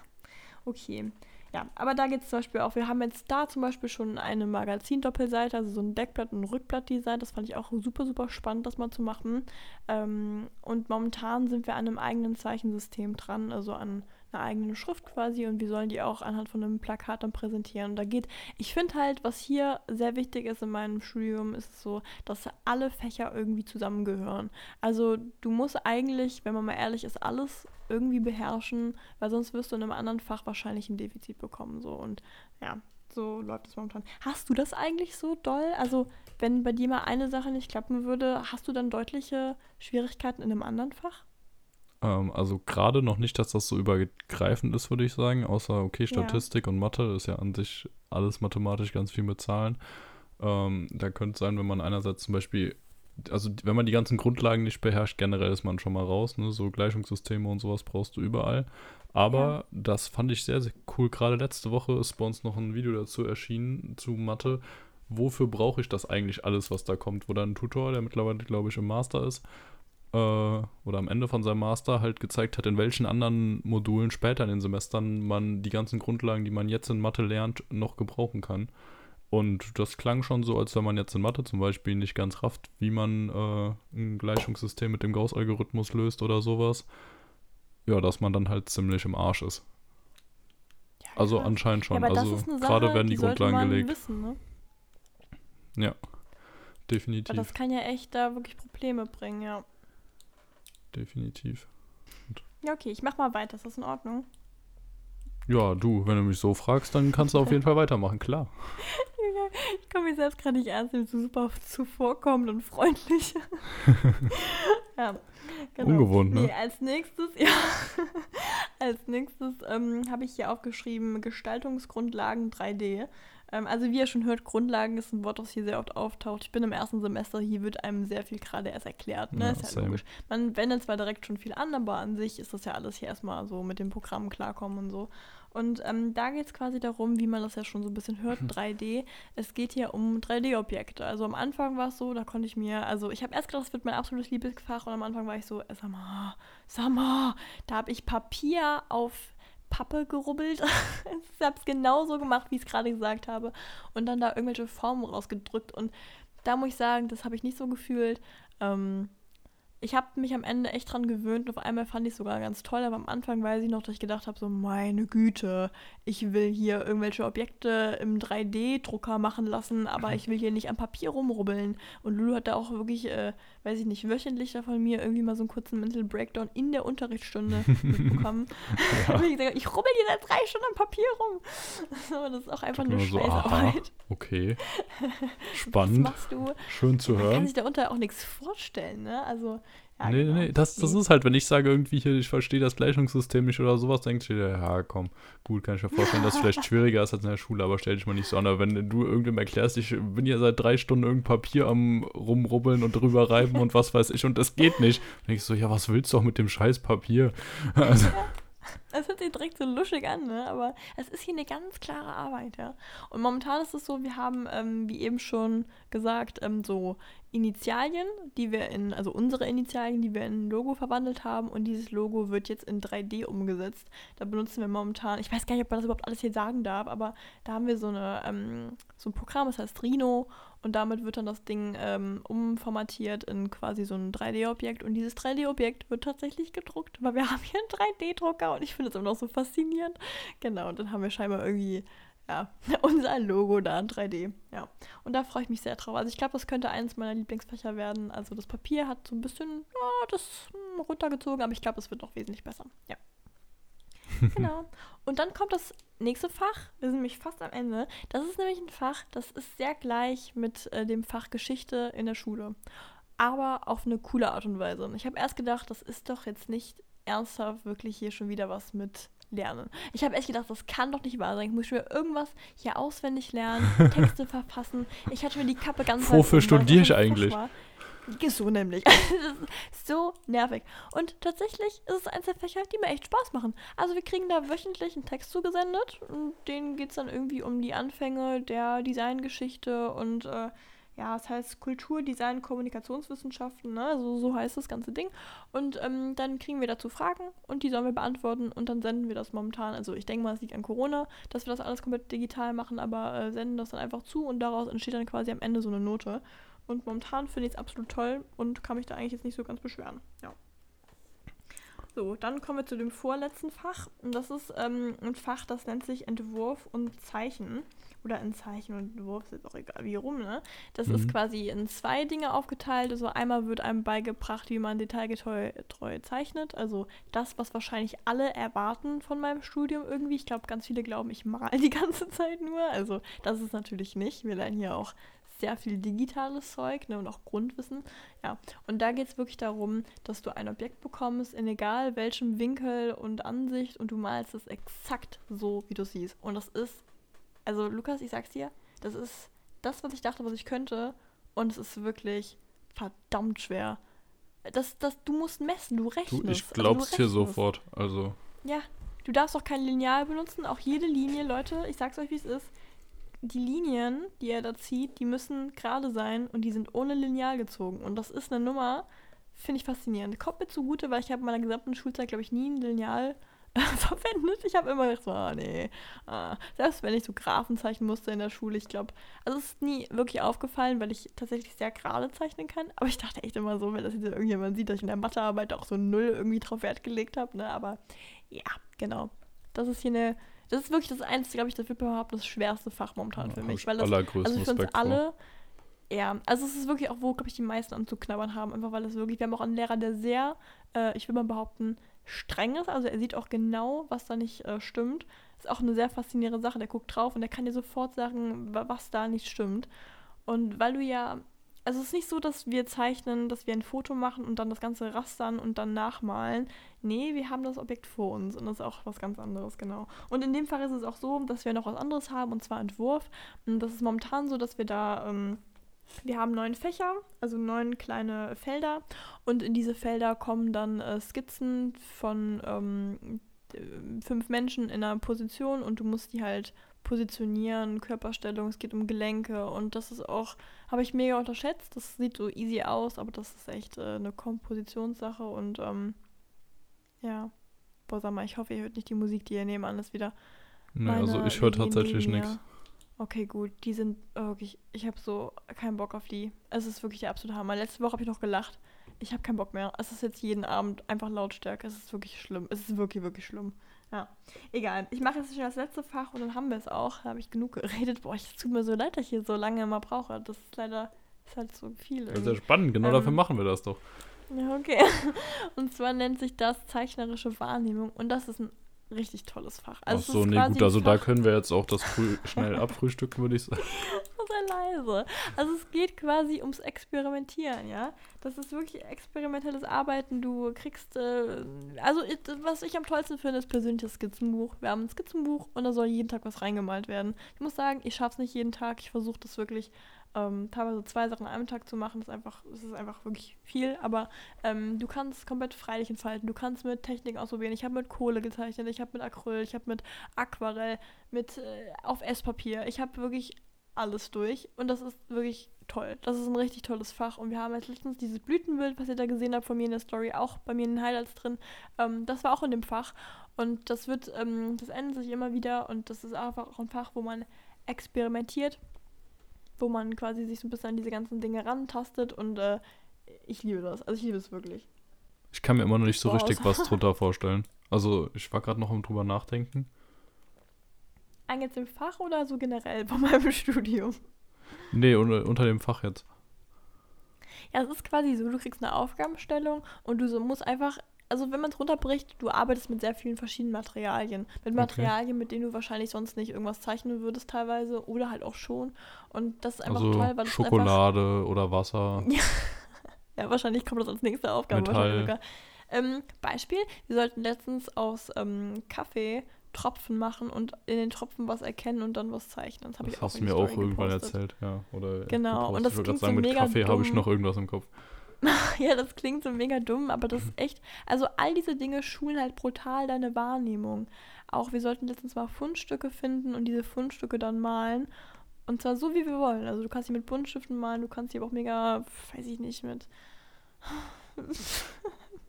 Okay. Ja, aber da geht es zum Beispiel auch, wir haben jetzt da zum Beispiel schon eine Magazin-Doppelseite, also so ein Deckblatt und Rückblatt-Design. Das fand ich auch super, super spannend, das mal zu machen. Ähm, und momentan sind wir an einem eigenen Zeichensystem dran, also an einer eigenen Schrift quasi und wir sollen die auch anhand von einem Plakat dann präsentieren. Und da geht, ich finde halt, was hier sehr wichtig ist in meinem Studium, ist so, dass alle Fächer irgendwie zusammengehören. Also du musst eigentlich, wenn man mal ehrlich ist, alles irgendwie beherrschen, weil sonst wirst du in einem anderen Fach wahrscheinlich ein Defizit bekommen. So und ja, so läuft es momentan. Hast du das eigentlich so doll? Also, wenn bei dir mal eine Sache nicht klappen würde, hast du dann deutliche Schwierigkeiten in einem anderen Fach? Ähm, also gerade noch nicht, dass das so übergreifend ist, würde ich sagen. Außer, okay, Statistik ja. und Mathe ist ja an sich alles mathematisch ganz viel mit Zahlen. Ähm, da könnte es sein, wenn man einerseits zum Beispiel also wenn man die ganzen Grundlagen nicht beherrscht, generell ist man schon mal raus, ne? So Gleichungssysteme und sowas brauchst du überall. Aber ja. das fand ich sehr, sehr cool. Gerade letzte Woche ist bei uns noch ein Video dazu erschienen zu Mathe. Wofür brauche ich das eigentlich alles, was da kommt? Wo dann ein Tutor, der mittlerweile, glaube ich, im Master ist, äh, oder am Ende von seinem Master halt gezeigt hat, in welchen anderen Modulen später in den Semestern man die ganzen Grundlagen, die man jetzt in Mathe lernt, noch gebrauchen kann. Und das klang schon so, als wenn man jetzt in Mathe zum Beispiel nicht ganz rafft, wie man äh, ein Gleichungssystem mit dem Gauss-Algorithmus löst oder sowas. Ja, dass man dann halt ziemlich im Arsch ist. Ja, also anscheinend schon. Ja, also gerade werden die, die Grundlagen gelegt. Wissen, ne? Ja, definitiv. Aber das kann ja echt da wirklich Probleme bringen, ja. Definitiv. Und ja, okay, ich mach mal weiter. Ist das in Ordnung? Ja, du, wenn du mich so fragst, dann kannst du auf jeden Fall weitermachen, klar. ich komme mir selbst gerade nicht ernst, so super zuvorkommend und freundlich. ja, genau. Ungewohnt, ne? Nee, als nächstes, ja, als nächstes ähm, habe ich hier aufgeschrieben Gestaltungsgrundlagen 3D. Ähm, also wie ihr schon hört, Grundlagen ist ein Wort, das hier sehr oft auftaucht. Ich bin im ersten Semester, hier wird einem sehr viel gerade erst erklärt. Ne? Ja, ist ja logisch. Man wendet zwar direkt schon viel an, aber an sich ist das ja alles hier erstmal so mit dem Programm klarkommen und so. Und ähm, da geht es quasi darum, wie man das ja schon so ein bisschen hört, 3D. Es geht hier um 3D-Objekte. Also am Anfang war es so, da konnte ich mir, also ich habe erst gedacht, das wird mein absolutes Lieblingsfach und am Anfang war ich so, sag mal, sag mal, da habe ich Papier auf Pappe gerubbelt. ich habe es genauso gemacht, wie ich es gerade gesagt habe. Und dann da irgendwelche Formen rausgedrückt. Und da muss ich sagen, das habe ich nicht so gefühlt. Ähm, ich habe mich am Ende echt dran gewöhnt und auf einmal fand ich es sogar ganz toll, aber am Anfang weiß ich noch, dass ich gedacht habe, so meine Güte, ich will hier irgendwelche Objekte im 3D-Drucker machen lassen, aber ich will hier nicht am Papier rumrubbeln. Und Lulu hat da auch wirklich, äh, weiß ich nicht, wöchentlich da von mir irgendwie mal so einen kurzen Mental Breakdown in der Unterrichtsstunde mitbekommen. ja. ich, gesagt, ich rubbel hier seit drei Stunden am Papier rum. Das ist auch einfach eine so, Scheißarbeit. okay. Spannend. Was machst du? Schön zu hören. Man kann sich darunter auch nichts vorstellen, ne? Also ja, nee, genau. nee, das, das ist halt, wenn ich sage irgendwie hier, ich verstehe das Gleichungssystem nicht oder sowas, denkst du dir, ja, komm, gut, kann ich mir vorstellen, dass es vielleicht schwieriger ist als in der Schule, aber stell dich mal nicht so an. Aber wenn du irgendwem erklärst, ich bin ja seit drei Stunden irgendein Papier am rumrubbeln und drüber reiben und was weiß ich und das geht nicht, dann denkst du so, ja, was willst du auch mit dem scheiß Papier? Also, es hört sich direkt so luschig an, ne? aber es ist hier eine ganz klare Arbeit, ja. Und momentan ist es so, wir haben, ähm, wie eben schon gesagt, ähm, so Initialien, die wir in, also unsere Initialien, die wir in ein Logo verwandelt haben und dieses Logo wird jetzt in 3D umgesetzt. Da benutzen wir momentan, ich weiß gar nicht, ob man das überhaupt alles hier sagen darf, aber da haben wir so, eine, ähm, so ein Programm, das heißt Rhino und damit wird dann das Ding ähm, umformatiert in quasi so ein 3D-Objekt und dieses 3D-Objekt wird tatsächlich gedruckt, weil wir haben hier einen 3D-Drucker und ich finde es immer noch so faszinierend. Genau, und dann haben wir scheinbar irgendwie ja, unser Logo da in 3D. Ja. Und da freue ich mich sehr drauf. Also ich glaube, das könnte eines meiner Lieblingsfächer werden. Also das Papier hat so ein bisschen ja, das hm, runtergezogen, aber ich glaube, es wird noch wesentlich besser. Ja. genau. Und dann kommt das nächste Fach. Wir sind nämlich fast am Ende. Das ist nämlich ein Fach, das ist sehr gleich mit äh, dem Fach Geschichte in der Schule. Aber auf eine coole Art und Weise. Ich habe erst gedacht, das ist doch jetzt nicht ernsthaft wirklich hier schon wieder was mit lernen. Ich habe echt gedacht, das kann doch nicht wahr sein. Ich muss mir irgendwas hier auswendig lernen, Texte verfassen. Ich hatte mir die Kappe ganz Wofür studiere ich eigentlich? So nämlich. so nervig. Und tatsächlich ist es eins der Fächer, die mir echt Spaß machen. Also wir kriegen da wöchentlich einen Text zugesendet und denen geht es dann irgendwie um die Anfänge der Designgeschichte und äh, ja, es heißt Kultur, Design, Kommunikationswissenschaften, ne? so, so heißt das ganze Ding. Und ähm, dann kriegen wir dazu Fragen und die sollen wir beantworten und dann senden wir das momentan. Also ich denke mal, es liegt an Corona, dass wir das alles komplett digital machen, aber äh, senden das dann einfach zu und daraus entsteht dann quasi am Ende so eine Note. Und momentan finde ich es absolut toll und kann mich da eigentlich jetzt nicht so ganz beschweren. Ja. So, dann kommen wir zu dem vorletzten Fach. Und das ist ähm, ein Fach, das nennt sich Entwurf und Zeichen oder in Zeichen und Wurf, ist jetzt auch egal, wie rum, ne? Das mhm. ist quasi in zwei Dinge aufgeteilt. Also einmal wird einem beigebracht, wie man detailgetreu zeichnet. Also das, was wahrscheinlich alle erwarten von meinem Studium irgendwie. Ich glaube, ganz viele glauben, ich mal die ganze Zeit nur. Also das ist natürlich nicht. Wir lernen hier auch sehr viel digitales Zeug ne, und auch Grundwissen. Ja, und da geht es wirklich darum, dass du ein Objekt bekommst, in egal welchem Winkel und Ansicht und du malst es exakt so, wie du siehst. Und das ist also Lukas, ich sag's dir, das ist das, was ich dachte, was ich könnte. Und es ist wirklich verdammt schwer. Das, das, du musst messen, du rechnest. Du, ich glaub's also, dir sofort. Also. Ja, du darfst auch kein Lineal benutzen. Auch jede Linie, Leute, ich sag's euch, wie es ist. Die Linien, die er da zieht, die müssen gerade sein und die sind ohne Lineal gezogen. Und das ist eine Nummer, finde ich faszinierend. Kommt mir zugute, weil ich habe in meiner gesamten Schulzeit, glaube ich, nie ein Lineal verwendet. Ich habe immer gedacht, so, ah, nee. Ah. Selbst wenn ich so Graphen zeichnen musste in der Schule, ich glaube, also es ist nie wirklich aufgefallen, weil ich tatsächlich sehr gerade zeichnen kann. Aber ich dachte echt immer so, wenn das jetzt irgendjemand sieht, dass ich in der Mathearbeit auch so Null irgendwie drauf Wert gelegt habe. Ne? Aber ja, genau. Das ist hier eine, das ist wirklich das Einzige, glaube ich, das wird überhaupt das schwerste Fach momentan ja, für mich. Weil das, also für uns alle, ja, also es ist wirklich auch, wo, glaube ich, die meisten anzuknabbern haben, einfach weil es wirklich, wir haben auch einen Lehrer, der sehr, äh, ich will mal behaupten, streng ist. Also er sieht auch genau, was da nicht äh, stimmt. Ist auch eine sehr faszinierende Sache. Der guckt drauf und der kann dir sofort sagen, was da nicht stimmt. Und weil du ja, also es ist nicht so, dass wir zeichnen, dass wir ein Foto machen und dann das Ganze rastern und dann nachmalen. Nee, wir haben das Objekt vor uns und das ist auch was ganz anderes, genau. Und in dem Fall ist es auch so, dass wir noch was anderes haben und zwar Entwurf. Und das ist momentan so, dass wir da ähm, wir haben neun Fächer, also neun kleine Felder und in diese Felder kommen dann äh, Skizzen von ähm, fünf Menschen in einer Position und du musst die halt positionieren, Körperstellung, es geht um Gelenke und das ist auch, habe ich mega unterschätzt, das sieht so easy aus, aber das ist echt äh, eine Kompositionssache und ähm, ja, Boah, sag mal, ich hoffe, ihr hört nicht die Musik, die ihr nebenan ist wieder. Nee, also ich höre tatsächlich nichts. Okay, gut. Die sind wirklich. Ich habe so keinen Bock auf die. Es ist wirklich der absolute Hammer. Letzte Woche habe ich noch gelacht. Ich habe keinen Bock mehr. Es ist jetzt jeden Abend einfach Lautstärke. Es ist wirklich schlimm. Es ist wirklich, wirklich schlimm. Ja. Egal. Ich mache jetzt schon das letzte Fach und dann haben wir es auch. Da habe ich genug geredet. Boah, es tut mir so leid, dass ich hier so lange immer brauche. Das ist leider ist halt so viel. Das ist ja spannend. Genau ähm, dafür machen wir das doch. Ja, okay. Und zwar nennt sich das zeichnerische Wahrnehmung. Und das ist ein richtig tolles Fach. Also Ach so, nee, gut, also da können wir jetzt auch das früh, schnell abfrühstücken, würde ich sagen. Sei leise. Also es geht quasi ums Experimentieren, ja. Das ist wirklich experimentelles Arbeiten. Du kriegst, äh, also was ich am tollsten finde, ist persönliches Skizzenbuch. Wir haben ein Skizzenbuch und da soll jeden Tag was reingemalt werden. Ich muss sagen, ich schaffe es nicht jeden Tag. Ich versuche das wirklich ähm, teilweise zwei Sachen an einem Tag zu machen, ist einfach, das ist einfach wirklich viel. Aber ähm, du kannst komplett freilich entfalten. Du kannst mit Techniken ausprobieren. Ich habe mit Kohle gezeichnet, ich habe mit Acryl, ich habe mit Aquarell, mit äh, auf Esspapier. Ich habe wirklich alles durch und das ist wirklich toll. Das ist ein richtig tolles Fach und wir haben jetzt letztens dieses Blütenbild, was ihr da gesehen habt von mir in der Story, auch bei mir in den Highlights drin. Ähm, das war auch in dem Fach und das wird, ähm, das ändert sich immer wieder und das ist einfach auch ein Fach, wo man experimentiert wo man quasi sich so ein bisschen an diese ganzen Dinge rantastet und äh, ich liebe das. Also ich liebe es wirklich. Ich kann mir immer noch nicht so Boah, richtig was drunter vorstellen. Also ich war gerade noch am drüber nachdenken. Ein jetzt im Fach oder so generell bei meinem Studium? Nee, unter, unter dem Fach jetzt. Ja, es ist quasi so, du kriegst eine Aufgabenstellung und du so musst einfach also wenn man es runterbricht, du arbeitest mit sehr vielen verschiedenen Materialien. Mit Materialien, okay. mit denen du wahrscheinlich sonst nicht irgendwas zeichnen würdest teilweise oder halt auch schon. Und das ist einfach also toll, weil Schokolade oder Wasser. ja, wahrscheinlich kommt das als nächste Aufgabe. Metall. Ähm, Beispiel, wir sollten letztens aus ähm, Kaffee Tropfen machen und in den Tropfen was erkennen und dann was zeichnen. Das, das hast du mir auch irgendwann erzählt, ja. Oder genau, und das ich klingt sagen, so mit Kaffee habe ich noch irgendwas im Kopf. ja, das klingt so mega dumm, aber das ist echt. Also, all diese Dinge schulen halt brutal deine Wahrnehmung. Auch wir sollten letztens mal Fundstücke finden und diese Fundstücke dann malen. Und zwar so, wie wir wollen. Also, du kannst sie mit Buntstiften malen, du kannst sie aber auch mega, weiß ich nicht, mit.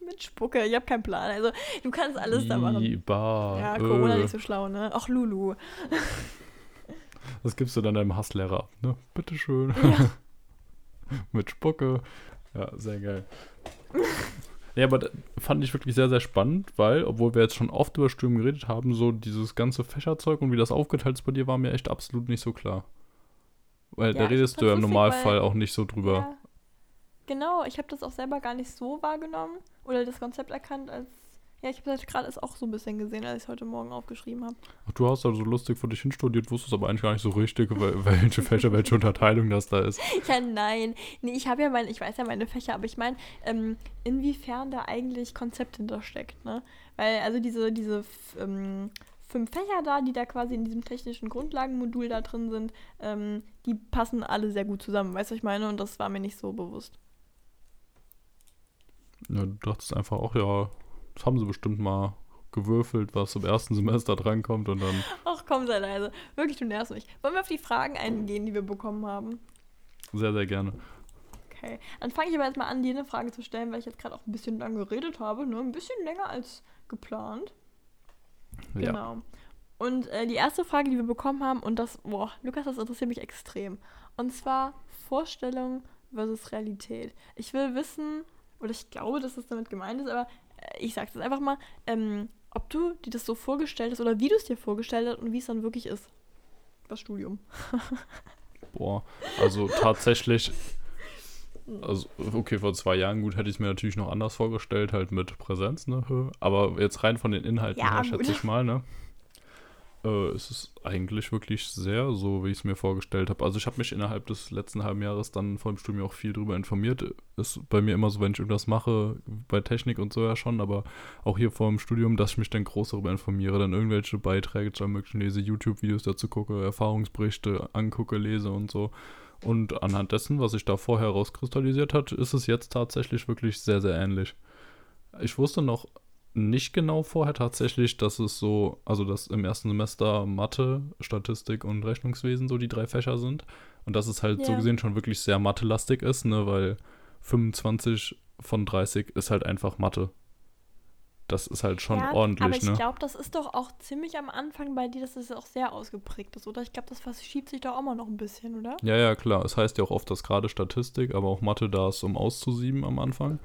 mit Spucke. Ich habe keinen Plan. Also, du kannst alles da machen. Bah, ja, Corona äh. nicht so schlau, ne? Ach, Lulu. Das gibst du dann deinem Hasslehrer ab, ne? Bitteschön. Ja. mit Spucke. Ja, sehr geil. Ja, aber fand ich wirklich sehr, sehr spannend, weil, obwohl wir jetzt schon oft über Studium geredet haben, so dieses ganze Fächerzeug und wie das aufgeteilt ist bei dir, war mir echt absolut nicht so klar. Weil ja, da redest du ja im Normalfall auch nicht so drüber. Ja, genau, ich habe das auch selber gar nicht so wahrgenommen oder das Konzept erkannt, als ja, ich habe das gerade auch so ein bisschen gesehen, als ich es heute Morgen aufgeschrieben habe. Ach, du hast also lustig vor dich hinstudiert, wusstest aber eigentlich gar nicht so richtig, welche Fächer, welche Unterteilung das da ist. Ja, nein. Nee, ich habe ja meine, ich weiß ja meine Fächer, aber ich meine, ähm, inwiefern da eigentlich Konzept hintersteckt, ne? Weil, also diese, diese ähm, fünf Fächer da, die da quasi in diesem technischen Grundlagenmodul da drin sind, ähm, die passen alle sehr gut zusammen, weißt du, was ich meine? Und das war mir nicht so bewusst. Ja, du dachtest einfach auch, ja, haben sie bestimmt mal gewürfelt, was im ersten Semester drankommt und dann. Ach komm, sei leise. Wirklich, du nervst mich. Wollen wir auf die Fragen eingehen, die wir bekommen haben? Sehr, sehr gerne. Okay. Dann fange ich aber erstmal an, dir eine Frage zu stellen, weil ich jetzt gerade auch ein bisschen lang geredet habe. Ne? Ein bisschen länger als geplant. Ja. Genau. Und äh, die erste Frage, die wir bekommen haben, und das, boah, Lukas, das interessiert mich extrem. Und zwar Vorstellung versus Realität. Ich will wissen, oder ich glaube, dass das damit gemeint ist, aber ich sag's jetzt einfach mal, ähm, ob du dir das so vorgestellt hast oder wie du es dir vorgestellt hast und wie es dann wirklich ist. Das Studium. Boah, also tatsächlich, also okay, vor zwei Jahren, gut, hätte ich es mir natürlich noch anders vorgestellt, halt mit Präsenz, ne? Aber jetzt rein von den Inhalten ja, her, schätze ich mal, ne? Äh, ist es eigentlich wirklich sehr so, wie ich es mir vorgestellt habe. Also ich habe mich innerhalb des letzten halben Jahres dann vor dem Studium auch viel darüber informiert. Ist bei mir immer so, wenn ich irgendwas mache, bei Technik und so ja schon, aber auch hier vor dem Studium, dass ich mich dann groß darüber informiere, dann irgendwelche Beiträge zu möglichen lese, YouTube-Videos dazu gucke, Erfahrungsberichte angucke, lese und so. Und anhand dessen, was sich da vorher rauskristallisiert hat, ist es jetzt tatsächlich wirklich sehr, sehr ähnlich. Ich wusste noch nicht genau vorher tatsächlich, dass es so, also dass im ersten Semester Mathe, Statistik und Rechnungswesen so die drei Fächer sind. Und dass es halt ja. so gesehen schon wirklich sehr Mathe-lastig ist, ne, weil 25 von 30 ist halt einfach Mathe. das ist halt schon ja, ordentlich, aber ich ne? glaube, das ist doch auch ziemlich am Anfang bei dir, dass das auch sehr ausgeprägt ist, oder? Ich glaube, das verschiebt sich doch auch mal noch ein bisschen, oder? Ja, ja, klar. Es heißt ja auch oft, dass gerade Statistik, aber auch Mathe da ist, um auszusieben am Anfang.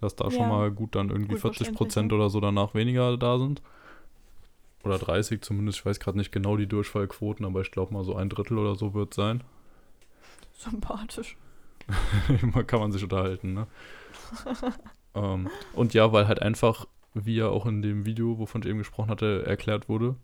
Dass da schon Ja. mal gut dann irgendwie Gut 40 verständlich, Prozent oder so danach weniger da sind. Oder 30 zumindest. Ich weiß gerade nicht genau die Durchfallquoten, aber ich glaube mal so ein Drittel oder so wird sein. Sympathisch. Immer kann man sich unterhalten, ne? ähm, und ja, weil halt einfach, wie ja auch in dem Video, wovon ich eben gesprochen hatte, erklärt wurde,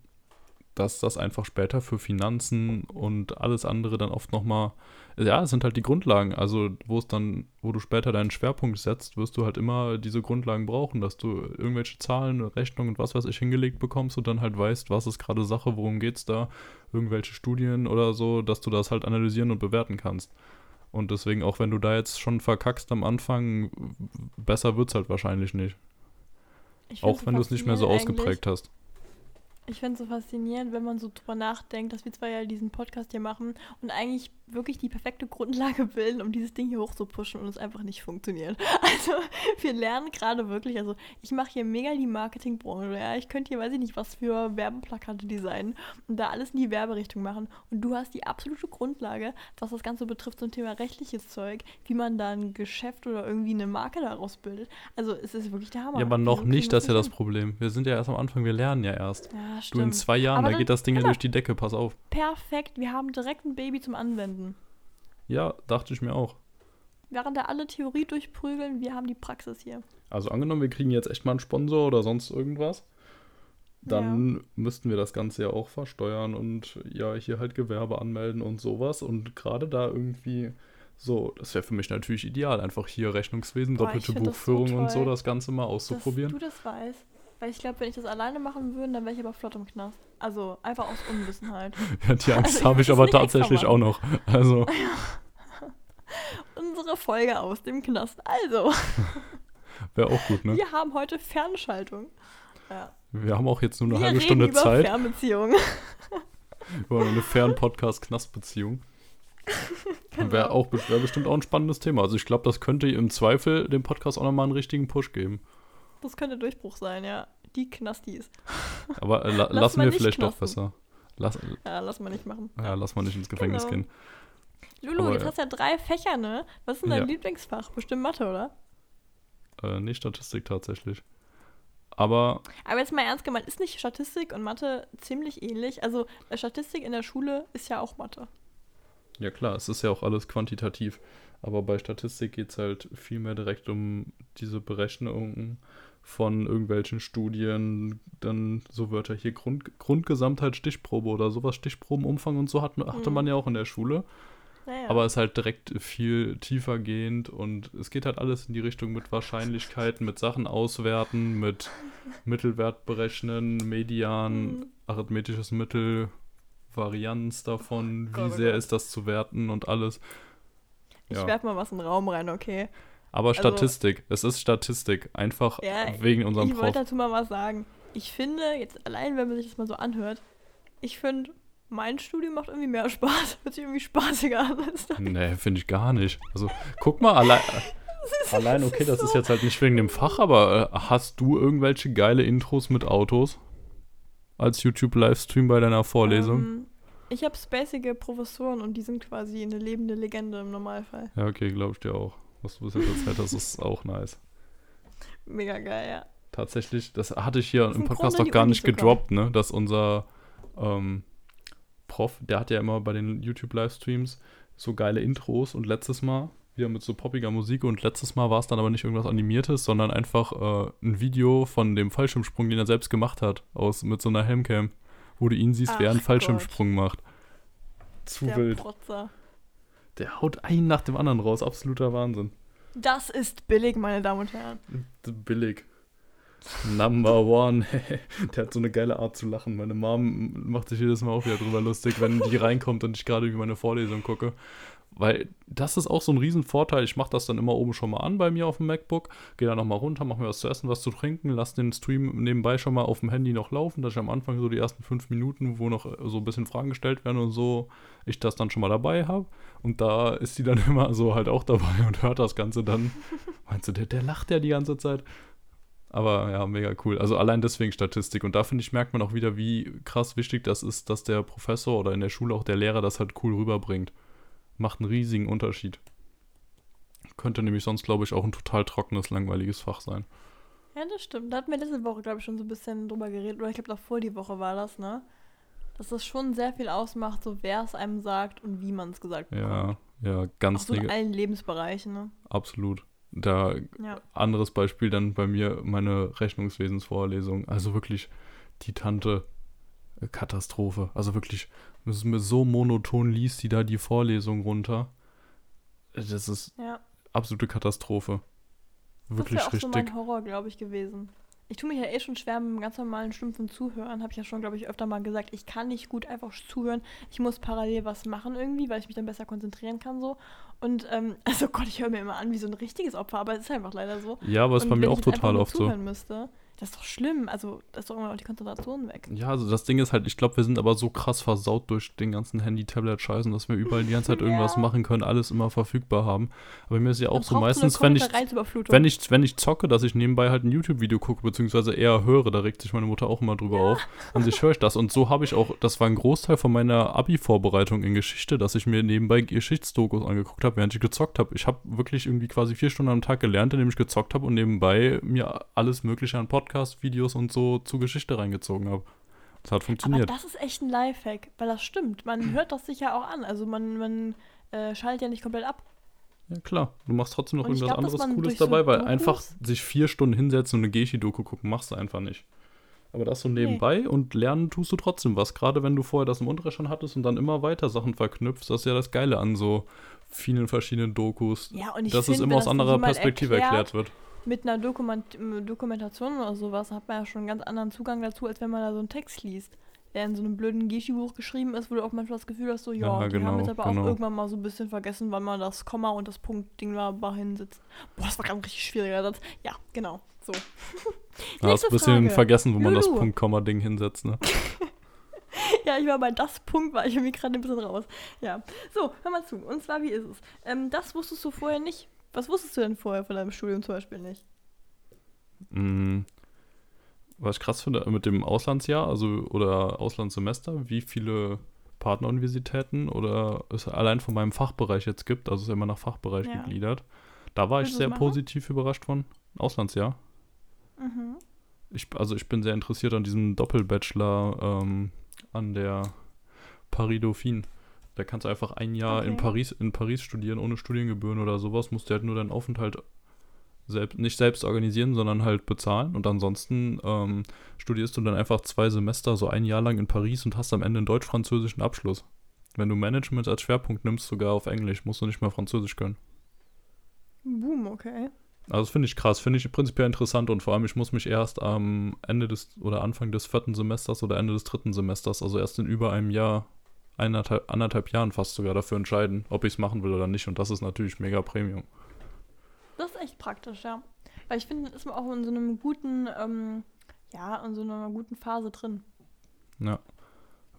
dass das einfach später für Finanzen und alles andere dann oft nochmal, ja, es sind halt die Grundlagen. Also, wo es dann, wo du später deinen Schwerpunkt setzt, wirst du halt immer diese Grundlagen brauchen, dass du irgendwelche Zahlen, Rechnungen und was weiß ich hingelegt bekommst und dann halt weißt, was ist gerade Sache, worum geht's da, irgendwelche Studien oder so, dass du das halt analysieren und bewerten kannst. Und deswegen, auch wenn du da jetzt schon verkackst am Anfang, besser wird's halt wahrscheinlich nicht. Auch wenn du es nicht mehr so ausgeprägt hast. Ich finde es so faszinierend, wenn man so drüber nachdenkt, dass wir zwar ja diesen Podcast hier machen und eigentlich wirklich die perfekte Grundlage bilden, um dieses Ding hier hochzupushen und es einfach nicht funktioniert. Also wir lernen gerade wirklich, also ich mache hier mega die Marketingbranche, ja. Ich könnte hier, weiß ich nicht, was für Werbeplakate designen und da alles in die Werberichtung machen. Und du hast die absolute Grundlage, was das Ganze betrifft, zum Thema rechtliches Zeug, wie man da ein Geschäft oder irgendwie eine Marke daraus bildet. Also es ist wirklich der Hammer. Ja, aber noch nicht, das ist ja das? Problem. Wir sind ja erst am Anfang, wir lernen ja erst. Ja, Du in stimmt. zwei Jahren, Aber da geht das Ding ja durch die Decke, pass auf. Perfekt, wir haben direkt ein Baby zum Anwenden. Ja, dachte ich mir auch. Während da alle Theorie durchprügeln, wir haben die Praxis hier. Also angenommen, wir kriegen jetzt echt mal einen Sponsor oder sonst irgendwas, dann müssten wir das Ganze ja auch versteuern und ja, hier halt Gewerbe anmelden und sowas. Und gerade da irgendwie so, das wäre für mich natürlich ideal, einfach hier Rechnungswesen, Boah, doppelte das so Buchführung und so, das Ganze mal Dass auszuprobieren. du das weißt. Weil ich glaube, wenn ich das alleine machen würde, dann wäre ich aber flott im Knast. Also einfach aus Unwissen halt. Ja, die Angst Also habe ich aber tatsächlich auch noch. Also, Unsere Folge aus dem Knast. Also, wäre auch gut, ne? wir haben heute Fernschaltung. Ja. Wir haben auch jetzt nur eine wir halbe Stunde über Zeit Fernbeziehungen. über eine Fern-Podcast-Knastbeziehung. Genau. Wäre auch wär bestimmt auch ein spannendes Thema. Also ich glaube, das könnte im Zweifel dem Podcast auch nochmal einen richtigen Push geben. Das könnte Durchbruch sein, ja. Die Knastis. Aber äh, la Lass lassen wir vielleicht doch knasten. besser. Lass, Ja, lass mal nicht machen. ja, lass mal nicht ins Gefängnis Genau. gehen. Lulu, aber jetzt ja. hast du ja drei Fächer, ne? Was ist denn dein Ja. Lieblingsfach? Bestimmt Mathe, oder? Äh, nicht Statistik tatsächlich. Aber Aber jetzt mal ernst gemeint, ist nicht Statistik und Mathe ziemlich ähnlich? Also äh, Statistik in der Schule ist ja auch Mathe. ja klar, es ist ja auch alles quantitativ. Aber bei Statistik geht es halt viel mehr direkt um diese Berechnungen von irgendwelchen Studien, dann so Wörter hier Grund, Grundgesamtheit, Stichprobe oder sowas, Stichprobenumfang und so hat, hatte Mhm. man ja auch in der Schule. Naja. Aber es ist halt direkt viel tiefer gehend und es geht halt alles in die Richtung mit Wahrscheinlichkeiten, mit Sachen auswerten, mit Mittelwert berechnen, Median, Mhm. arithmetisches Mittel, Varianz davon, Gott, wie oh sehr ist das zu werten und alles. ich Ja. werf mal was in den Raum rein, okay? Aber also- Statistik, es ist Statistik, einfach Ja, wegen unserem ich Prof. wollte dazu mal was sagen. Ich finde, jetzt allein, wenn man sich das mal so anhört, ich finde, mein Studium macht irgendwie mehr Spaß. Hört sich irgendwie spaßiger an. als das. Nee, finde ich gar nicht. Also, guck mal, allein. Allein, okay, das ist so- jetzt halt nicht wegen dem Fach, aber äh, hast du irgendwelche geile Intros mit Autos? Als YouTube-Livestream bei deiner Vorlesung? Ähm, ich habe spacige Professoren und die sind quasi eine lebende Legende im Normalfall. Ja, okay, glaube ich dir auch. Was du bis jetzt erzählt hast, ist auch nice. Mega geil, ja. Tatsächlich, das hatte ich hier im Podcast die gar Uni nicht gedroppt, ne? Dass unser ähm, Prof, der hat ja immer bei den YouTube-Livestreams so geile Intros und letztes Mal wieder mit so poppiger Musik und letztes Mal war es dann aber nicht irgendwas Animiertes, sondern einfach äh, ein Video von dem Fallschirmsprung, den er selbst gemacht hat, aus mit so einer Helmcam, wo du ihn siehst, wer Ach einen Gott. Fallschirmsprung macht. Zu Der wild. Protzer. Der haut einen nach dem anderen raus, absoluter Wahnsinn. Das ist billig, meine Damen und Herren. Billig. Number one. Der hat so eine geile Art zu lachen. Meine Mom macht sich jedes Mal auch wieder drüber lustig, wenn die reinkommt und ich gerade über meine Vorlesung gucke. Weil das ist auch so ein Riesenvorteil. Ich mache das dann immer oben schon mal an bei mir auf dem MacBook, gehe dann nochmal runter, mache mir was zu essen, was zu trinken, lasse den Stream nebenbei schon mal auf dem Handy noch laufen, dass ich am Anfang so die ersten fünf Minuten, wo noch so ein bisschen Fragen gestellt werden und so, ich das dann schon mal dabei habe. Und da ist sie dann immer so halt auch dabei und hört das Ganze dann. Meinst du, der, der lacht ja die ganze Zeit. Aber ja, mega cool. Also allein deswegen Statistik. Und da finde ich, merkt man auch wieder, wie krass wichtig das ist, dass der Professor oder in der Schule auch der Lehrer das halt cool rüberbringt. Macht einen riesigen Unterschied. Könnte nämlich sonst, glaube ich, auch ein total trockenes, langweiliges Fach sein. Ja, das stimmt. Da hatten wir letzte Woche, glaube ich, schon so ein bisschen drüber geredet. Oder ich glaube, davor die Woche war das, ne? Dass das schon sehr viel ausmacht, so wer es einem sagt und wie man es gesagt bekommt. Ja, ja, ganz Auch so in allen Lebensbereichen, ne? Absolut. Da Ja. anderes Beispiel dann bei mir meine Rechnungswesensvorlesung. Also wirklich die Tante Katastrophe. Also wirklich, es ist mir so monoton liest die da die Vorlesung runter. Das ist Ja. absolute Katastrophe. Wirklich das auch so richtig. mein Horror, glaube ich, gewesen. Ich tue mich ja eh schon schwer mit dem ganz normalen stumpfen Zuhören. Habe ich ja schon, glaube ich, öfter mal gesagt. Ich kann nicht gut einfach zuhören. Ich muss parallel was machen irgendwie, weil ich mich dann besser konzentrieren kann so. Und, ähm, also Gott, ich höre mir immer an wie so ein richtiges Opfer, aber es ist einfach leider so. ja, aber ist Und bei mir wenn auch ich total oft so. zuhören müsste, das ist doch schlimm. Also, da ist doch immer auch die Konzentration weg. Ja, also das Ding ist halt, ich glaube, wir sind aber so krass versaut durch den ganzen Handy-Tablet-Scheißen, dass wir überall die ganze Zeit irgendwas Ja. machen können, alles immer verfügbar haben. Aber mir ist ja auch Man so meistens, wenn ich, wenn ich, wenn ich zocke, dass ich nebenbei halt ein YouTube-Video gucke, beziehungsweise eher höre, da regt sich meine Mutter auch immer drüber auf. An sich höre ich das. Und so habe ich auch, das war ein Großteil von meiner Abi-Vorbereitung in Geschichte, dass ich mir nebenbei Geschichtsdokus angeguckt habe, während ich gezockt habe. Ich habe wirklich irgendwie quasi vier Stunden am Tag gelernt, indem ich gezockt habe und nebenbei mir alles Mögliche an Podcasts, Videos und so zu Geschichte reingezogen habe. Das hat Aber funktioniert. das ist echt ein Lifehack, weil das stimmt. Man hört das sich ja auch an. Also man, man äh, schaltet ja nicht komplett ab. Ja, klar. Du machst trotzdem noch Und irgendwas glaub, anderes Cooles so dabei, weil Dokus- einfach sich vier Stunden hinsetzen und eine Geschi-Doku gucken, machst du einfach nicht. Aber das so nebenbei und lernen tust du trotzdem was. Gerade wenn du vorher das im Unterricht schon hattest und dann immer weiter Sachen verknüpfst, das ist ja das Geile an so vielen verschiedenen Dokus. Ja, und ich dass es find, immer wenn aus anderer Perspektive erklärt wird. Mit einer Dokument m- Dokumentation oder sowas hat man ja schon einen ganz anderen Zugang dazu, als wenn man da so einen Text liest, der in so einem blöden Geschi-Buch geschrieben ist, wo du auch manchmal das Gefühl hast, so, ja, Ja, die haben genau, jetzt aber genau. auch irgendwann mal so ein bisschen vergessen, wann man das Komma und das Punkt-Ding da hinsetzt. Boah, das war gerade ein richtig schwieriger Satz. Ja, genau, so. Da hast ein bisschen Frage. vergessen, wo man das Lulu. Punkt-Komma-Ding hinsetzt, ne? Ja, ich war bei das Punkt, war ich irgendwie gerade ein bisschen raus. Ja. So, hör mal zu. Und zwar, wie ist es? Ähm, das wusstest du vorher nicht. Was wusstest du denn vorher von deinem Studium zum Beispiel nicht? Mm, Was ich krass finde mit dem Auslandsjahr, also oder Auslandssemester, wie viele Partneruniversitäten oder es allein von meinem Fachbereich jetzt gibt, also es ist immer nach Fachbereich Ja. gegliedert. Da war ich Willst du's sehr positiv überrascht von. Auslandsjahr. Mhm. Ich, also ich bin sehr interessiert an diesem Doppelbachelor ähm, an der Paris Dauphine. Da kannst du einfach ein Jahr in Okay. Paris in Paris studieren ohne Studiengebühren oder sowas. Musst du halt nur deinen Aufenthalt selbst, nicht selbst organisieren, sondern halt bezahlen. Und ansonsten ähm, studierst du dann einfach zwei Semester, so ein Jahr lang in Paris und hast am Ende einen deutsch-französischen Abschluss. Wenn du Management als Schwerpunkt nimmst, sogar auf Englisch, musst du nicht mehr Französisch können. Boom, okay. Also das finde ich krass, finde ich prinzipiell interessant und vor allem, ich muss mich erst am Ende des oder Anfang des vierten Semesters oder Ende des dritten Semesters, also erst in über einem Jahr, eineinhalb, anderthalb Jahren fast sogar dafür entscheiden, ob ich es machen will oder nicht. Und das ist natürlich mega Premium. Das ist echt praktisch, ja. Weil ich finde, ist man auch in so einem guten, ähm, ja, in so einer guten Phase drin. Ja.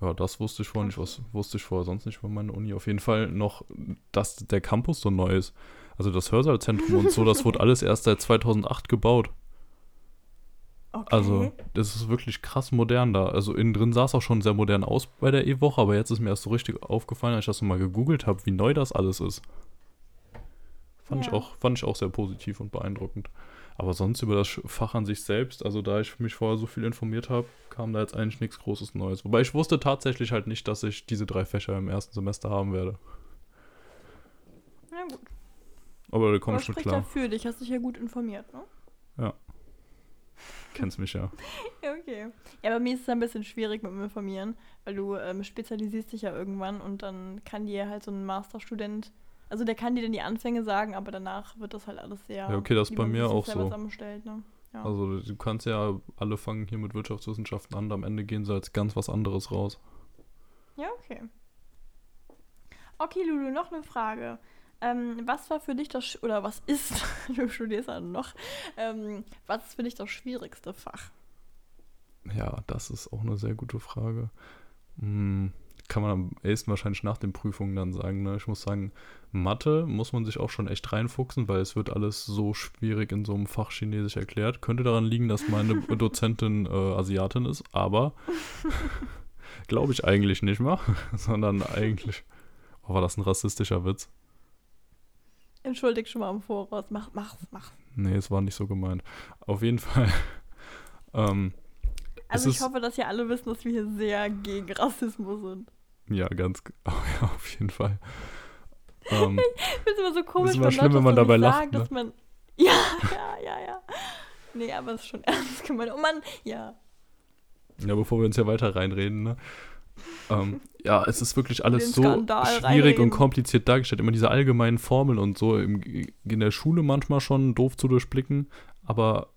Ja, das wusste ich vorher nicht, was wusste ich vorher sonst nicht von meiner Uni. Auf jeden Fall noch, dass der Campus so neu ist. Also das Hörsaalzentrum und so, das wurde alles erst seit 2008 gebaut. Okay. Also, das ist wirklich krass modern da. Also, innen drin sah es auch schon sehr modern aus bei der E-Woche, aber jetzt ist mir erst so richtig aufgefallen, als ich das nochmal gegoogelt habe, wie neu das alles ist. Fand, ich Ja. auch, fand ich auch sehr positiv und beeindruckend. Aber sonst über das Fach an sich selbst, also da ich mich vorher so viel informiert habe, kam da jetzt eigentlich nichts Großes Neues. Wobei ich wusste tatsächlich halt nicht, dass ich diese drei Fächer im ersten Semester haben werde. ja, gut. Aber komme ich schon klar. dafür, dich hast dich ja gut informiert, ne? Kennst mich ja. Ja, okay. Ja, bei mir ist es ein bisschen schwierig mit dem Informieren, weil du ähm, spezialisierst dich ja irgendwann und dann kann dir halt so ein Masterstudent, also der kann dir dann die Anfänge sagen, aber danach wird das halt alles sehr. Ja, okay, das ist bei mir auch so. Zusammenstellt, ne? Ja. Also du kannst ja, alle fangen hier mit Wirtschaftswissenschaften an, am Ende gehen sie als ganz was anderes raus. Ja, okay. Okay, Lulu, noch eine Frage. Ähm, was war für dich das, Sch- oder was ist, du studierst ja noch, ähm, was ist für dich das schwierigste Fach? Ja, das ist auch eine sehr gute Frage. Hm, kann man am ehesten wahrscheinlich nach den Prüfungen dann sagen. Ne? Ich muss sagen, Mathe muss man sich auch schon echt reinfuchsen, weil es wird alles so schwierig in so einem Fach Chinesisch erklärt. Könnte daran liegen, dass meine Dozentin äh, Asiatin ist, aber glaube ich eigentlich nicht mehr, sondern eigentlich. Oh, war das ein rassistischer Witz? Entschuldigt schon mal im Voraus. Mach, mach, mach. Nee, es war nicht so gemeint. Auf jeden Fall. ähm, also ich hoffe, dass ihr alle wissen, dass wir hier sehr gegen Rassismus sind. Ja, ganz, oh ja, auf jeden Fall. Ähm, ich finde es immer so komisch, immer schlimm, wenn man dabei lacht. Sagen, ne? dass man, ja, ja, ja, ja. Nee, aber es ist schon ernst gemeint. Oh Mann, ja. Ja, bevor wir uns ja weiter reinreden, ne? Ähm, ja, es ist wirklich alles so Skandal schwierig reinreden. und kompliziert dargestellt. Immer diese allgemeinen Formeln und so im, in der Schule manchmal schon doof zu durchblicken, aber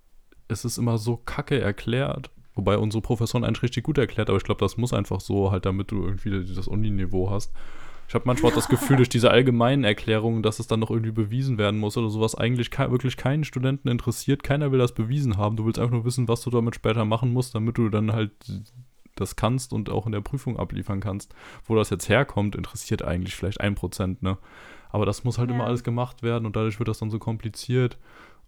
es ist immer so kacke erklärt. Wobei unsere Professoren eigentlich richtig gut erklärt, aber ich glaube, das muss einfach so halt, damit du irgendwie das Uni-Niveau hast. Ich habe manchmal auch das Gefühl, durch diese allgemeinen Erklärungen, dass es dann noch irgendwie bewiesen werden muss oder sowas, eigentlich ke wirklich keinen Studenten interessiert. Keiner will das bewiesen haben. Du willst einfach nur wissen, was du damit später machen musst, damit du dann halt das kannst und auch in der Prüfung abliefern kannst. Wo das jetzt herkommt, interessiert eigentlich vielleicht ein Prozent, ne? Aber das muss halt Ja. immer alles gemacht werden und dadurch wird das dann so kompliziert.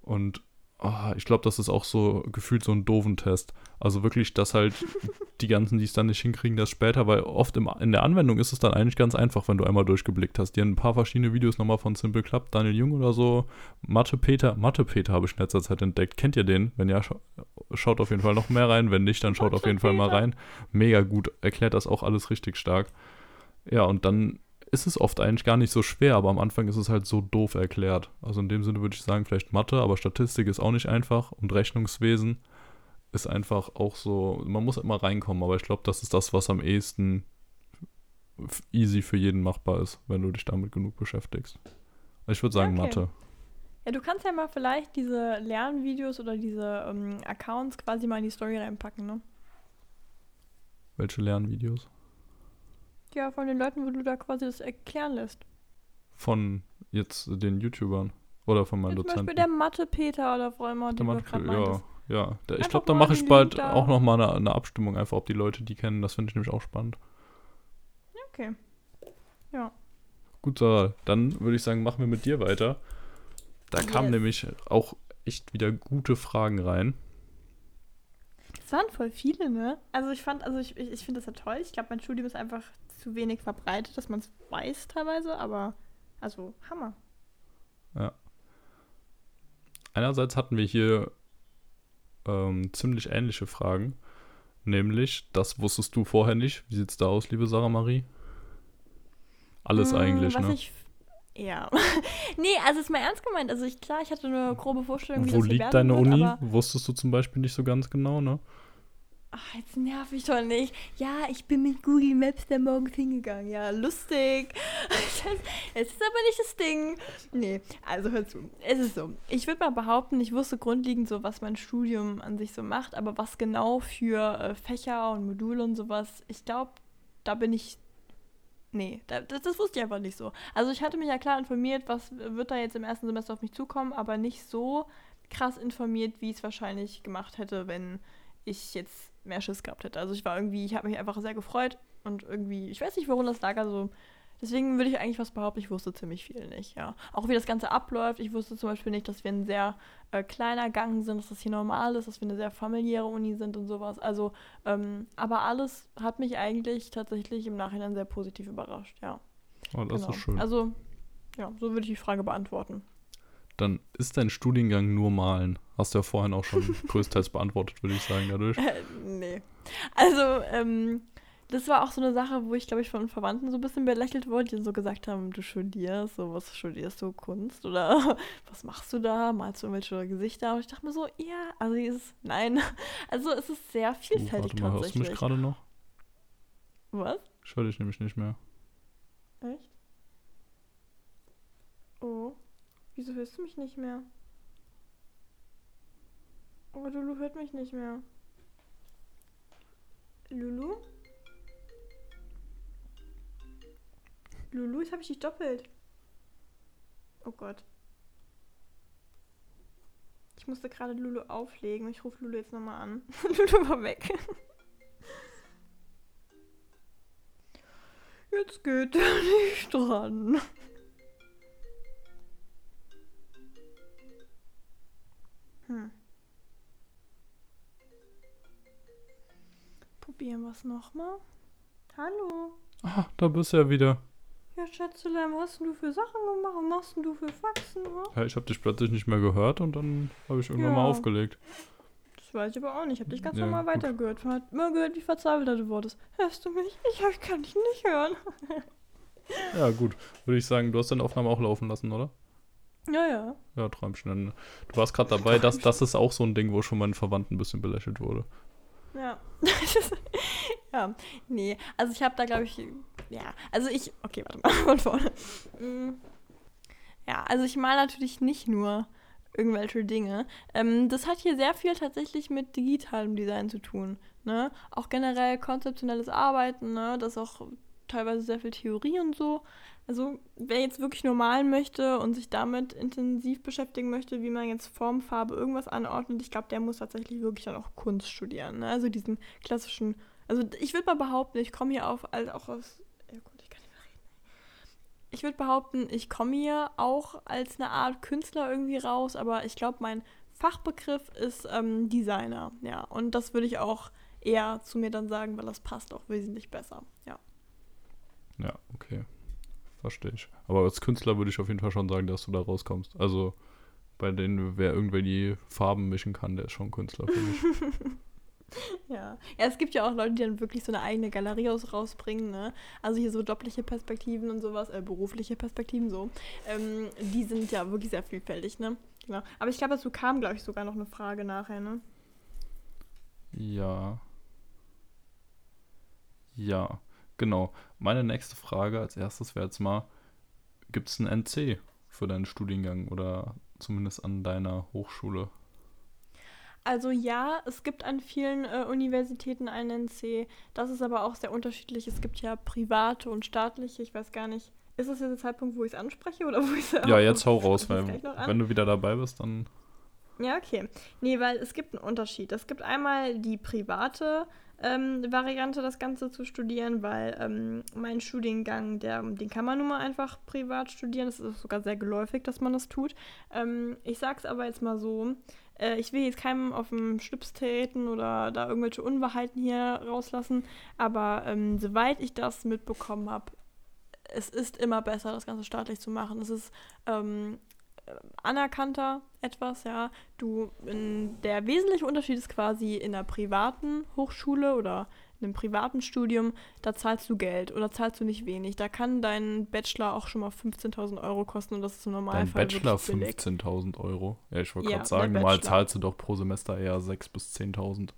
Und ah, ich glaube, das ist auch so gefühlt so ein doofen Test. Also wirklich, dass halt die ganzen, die es dann nicht hinkriegen, das später, weil oft im, in der Anwendung ist es dann eigentlich ganz einfach, wenn du einmal durchgeblickt hast. Die haben ein paar verschiedene Videos nochmal von Simple Club, Daniel Jung oder so. Mathe Peter, Mathe Peter habe ich in letzter Zeit entdeckt. Kennt ihr den? Wenn ja, scha schaut auf jeden Fall noch mehr rein. Wenn nicht, dann schaut auf jeden Fall mal rein. Mega gut, erklärt das auch alles richtig stark. Ja, und dann ist es oft eigentlich gar nicht so schwer, aber am Anfang ist es halt so doof erklärt. Also in dem Sinne würde ich sagen, vielleicht Mathe, aber Statistik ist auch nicht einfach und Rechnungswesen ist einfach auch so, man muss immer reinkommen, aber ich glaube, das ist das, was am ehesten easy für jeden machbar ist, wenn du dich damit genug beschäftigst. Ich würde sagen okay. Mathe. Ja, du kannst ja mal vielleicht diese Lernvideos oder diese ähm, Accounts quasi mal in die Story reinpacken, ne? Welche Lernvideos? Ja, von den Leuten, wo du da quasi das erklären lässt. Von jetzt den YouTubern oder von meinen Ja, zum Dozenten? Beispiel der Mathe-Peter oder allem, Der du Mathe- gerade ja, ja. Der, ich glaube, da mache ich bald da. auch nochmal eine, eine Abstimmung, einfach ob die Leute die kennen. Das finde ich nämlich auch spannend. Okay. Ja. Gut, Sarah, dann würde ich sagen, machen wir mit dir weiter. Da kamen Yes. nämlich auch echt wieder gute Fragen rein. Es waren voll viele, ne? Also ich fand, also ich, ich, ich finde das ja toll. Ich glaube, mein Studium ist einfach zu wenig verbreitet, dass man es weiß teilweise, aber also Hammer. Einerseits hatten wir hier ähm, ziemlich ähnliche Fragen. Nämlich, das wusstest du vorher nicht. Wie sieht's da aus, liebe Sarah Marie? Alles Mm, eigentlich, ne? Ich, ja. nee, also ist mal ernst gemeint. Also ich, klar, ich hatte eine grobe Vorstellung, wie Wo das liegt deine wird, Uni? Wusstest du zum Beispiel nicht so ganz genau, ne? Ach, jetzt nerv ich doch nicht. Ja, ich bin mit Google Maps da morgens hingegangen. Ja, lustig. Es ist aber nicht das Ding. Nee, also hör zu. Es ist so. Ich würde mal behaupten, ich wusste grundlegend so, was mein Studium an sich so macht, aber was genau für äh, Fächer und Module und sowas, ich glaube, da bin ich. Nee, da, das, das wusste ich einfach nicht so. Also ich hatte mich ja klar informiert, was wird da jetzt im ersten Semester auf mich zukommen, aber nicht so krass informiert, wie ich es wahrscheinlich gemacht hätte, wenn ich jetzt mehr Schiss gehabt hätte. Also ich war irgendwie, ich habe mich einfach sehr gefreut und irgendwie, ich weiß nicht, worum das lag, also deswegen würde ich eigentlich was behaupten, ich wusste ziemlich viel nicht, ja. Auch wie das Ganze abläuft, ich wusste zum Beispiel nicht, dass wir ein sehr äh, kleiner Gang sind, dass das hier normal ist, dass wir eine sehr familiäre Uni sind und sowas. Also, ähm, aber alles hat mich eigentlich tatsächlich im Nachhinein sehr positiv überrascht, ja. Oh, das genau. ist schön. Also, ja, so würde ich die Frage beantworten. Dann ist dein Studiengang nur Malen. Hast du ja vorhin auch schon größtenteils beantwortet, würde ich sagen, dadurch. Äh, nee. Also, ähm, das war auch so eine Sache, wo ich, glaube ich, von Verwandten so ein bisschen belächelt wurde, die so gesagt haben, du studierst, so was studierst du, Kunst oder was machst du da, malst du irgendwelche Gesichter? Und ich dachte mir so, ja, also dieses, nein. Also es ist sehr Oh, vielfältig warte mal, hörst du mich gerade noch? Was? Ich höre dich nämlich nicht mehr. Echt? Oh. Wieso hörst du mich nicht mehr? Oh, Lulu hört mich nicht mehr. Lulu? Lulu, jetzt habe ich dich doppelt. Oh Gott. Ich musste gerade Lulu auflegen. Ich rufe Lulu jetzt nochmal an. Lulu war weg. Jetzt geht er nicht dran. Probieren wir es nochmal. Hallo. Ah, da bist du ja wieder. Ja, Schätzelein, was hast denn du für Sachen gemacht? Was machst denn du für Faxen? Ja, ich habe dich plötzlich nicht mehr gehört und dann habe ich irgendwann Ja. mal aufgelegt. Das weiß ich aber auch nicht. Ich habe dich ganz Ja, normal gut. weitergehört. Man hat immer gehört, wie verzweifelt du wurdest. Hörst du mich? Ich, kann dich nicht hören. Ja, gut. Würde ich sagen, du hast deine Aufnahme auch laufen lassen, oder? Ja, ja. Ja, Träumchen. Du warst gerade dabei, das, das ist auch so ein Ding, wo schon meinen Verwandten ein bisschen belächelt wurde. Ja. ja, nee. Also ich habe da, glaube ich, ja. Also ich, okay, warte mal von vorne. Mm. Ja, also ich male natürlich nicht nur irgendwelche Dinge. Ähm, das hat hier sehr viel tatsächlich mit digitalem Design zu tun. Ne? Auch generell konzeptionelles Arbeiten, ne? das ist auch teilweise sehr viel Theorie und so. Also wer jetzt wirklich nur malen möchte und sich damit intensiv beschäftigen möchte, wie man jetzt Form, Farbe, irgendwas anordnet, ich glaube, der muss tatsächlich wirklich dann auch Kunst studieren. Ne? Also diesen klassischen, also ich würde mal behaupten, ich komme hier auf, also auch aus, ja gut, ich kann nicht mehr reden. Ich würde behaupten, ich komme hier auch als eine Art Künstler irgendwie raus, aber ich glaube, mein Fachbegriff ist ähm, Designer, ja. Und das würde ich auch eher zu mir dann sagen, weil das passt auch wesentlich besser, ja. Ja, okay. Verstehe ich. Aber als Künstler würde ich auf jeden Fall schon sagen, dass du da rauskommst. Also bei denen, wer irgendwelche Farben mischen kann, der ist schon Künstler für mich. Ja. ja, es gibt ja auch Leute, die dann wirklich so eine eigene Galerie aus rausbringen, ne? Also hier so jobliche Perspektiven und sowas, äh, berufliche Perspektiven so. Ähm, die sind ja wirklich sehr vielfältig, ne? Genau. Aber ich glaube, dazu kam, glaube ich, sogar noch eine Frage nachher, ne? Ja. Ja, genau. Meine nächste Frage als erstes wäre jetzt mal, gibt es einen NC für deinen Studiengang oder zumindest an deiner Hochschule? Also ja, es gibt an vielen äh, Universitäten einen NC. Das ist aber auch sehr unterschiedlich. Es gibt ja private und staatliche. Ich weiß gar nicht. Ist das jetzt der Zeitpunkt, wo ich es anspreche oder wo ich es Ja, jetzt hau raus, weil wenn du wieder dabei bist, dann Ja, okay. Nee, weil es gibt einen Unterschied. Es gibt einmal die private ähm, Variante, das Ganze zu studieren, weil ähm, mein Studiengang, der, den kann man nun mal einfach privat studieren. Es ist sogar sehr geläufig, dass man das tut. Ähm, ich sag's aber jetzt mal so. Äh, ich will jetzt keinem auf den Schlips treten oder da irgendwelche Unwahrheiten hier rauslassen, aber ähm, soweit ich das mitbekommen habe, es ist immer besser, das Ganze staatlich zu machen. Es ist ähm, äh, anerkannter etwas, ja. Du, in, der wesentliche Unterschied ist quasi in einer privaten Hochschule oder in einem privaten Studium, da zahlst du Geld oder zahlst du nicht wenig. Da kann dein Bachelor auch schon mal 15.000 Euro kosten und das ist im dein Normalfall Bachelor wirklich billig. 15.000 Euro. Ja, ich wollte Ja, gerade sagen, normal Bachelor. zahlst du doch pro Semester eher 6.000 bis 10.000.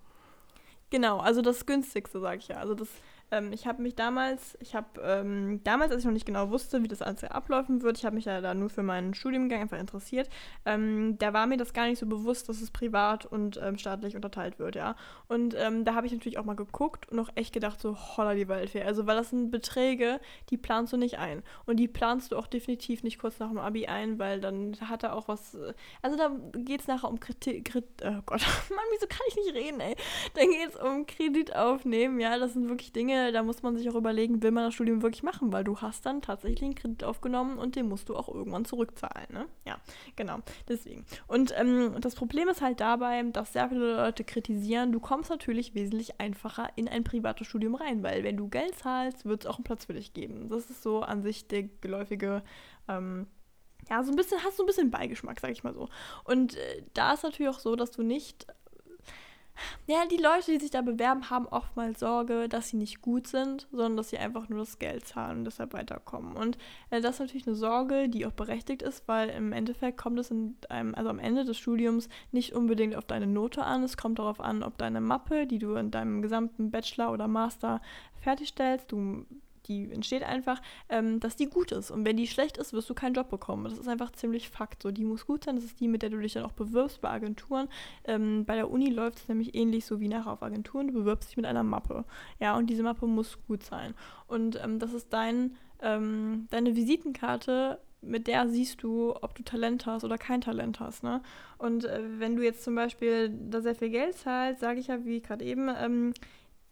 Genau, also das günstigste, sage ich ja. Also das, ähm, ich habe mich damals, ich habe ähm, damals, als ich noch nicht genau wusste, wie das alles ablaufen wird, ich habe mich ja da nur für meinen Studiengang einfach interessiert, ähm, da war mir das gar nicht so bewusst, dass es privat und ähm, staatlich unterteilt wird, ja. Und ähm, da habe ich natürlich auch mal geguckt und auch echt gedacht, so holla die Waldfee. Also, weil das sind Beträge, die planst du nicht ein. Und die planst du auch definitiv nicht kurz nach dem Abi ein, weil dann hat er auch was. äh, Also, da geht es nachher um Kritik. Krit, oh Gott, Mann, wieso kann ich nicht reden, ey? Dann geht es um Kredit aufnehmen, ja. Das sind wirklich Dinge, da muss man sich auch überlegen, will man das Studium wirklich machen, weil du hast dann tatsächlich einen Kredit aufgenommen und den musst du auch irgendwann zurückzahlen, ne? Ja, genau. Deswegen. Und ähm, das Problem ist halt dabei, dass sehr viele Leute kritisieren, du kommst natürlich wesentlich einfacher in ein privates Studium rein, weil wenn du Geld zahlst, wird es auch einen Platz für dich geben. Das ist so an sich der geläufige, ähm, ja, so ein bisschen, hast du ein bisschen Beigeschmack, sag ich mal so. Und äh, da ist natürlich auch so, dass du nicht ja, die Leute, die sich da bewerben, haben oftmals Sorge, dass sie nicht gut sind, sondern dass sie einfach nur das Geld zahlen und deshalb weiterkommen. Und äh, das ist natürlich eine Sorge, die auch berechtigt ist, weil im Endeffekt kommt es in einem, also am Ende des Studiums nicht unbedingt auf deine Note an. Es kommt darauf an, ob deine Mappe, die du in deinem gesamten Bachelor oder Master fertigstellst, du die entsteht einfach, ähm, dass die gut ist. Und wenn die schlecht ist, wirst du keinen Job bekommen. Das ist einfach ziemlich Fakt. So, die muss gut sein. Das ist die, mit der du dich dann auch bewirbst bei Agenturen. Ähm, bei der Uni läuft es nämlich ähnlich so wie nachher auf Agenturen. Du bewirbst dich mit einer Mappe. Ja, und diese Mappe muss gut sein. Und ähm, das ist dein, ähm, deine Visitenkarte, mit der siehst du, ob du Talent hast oder kein Talent hast. Ne? Und äh, wenn du jetzt zum Beispiel da sehr viel Geld zahlst, sage ich ja, wie gerade eben, ähm,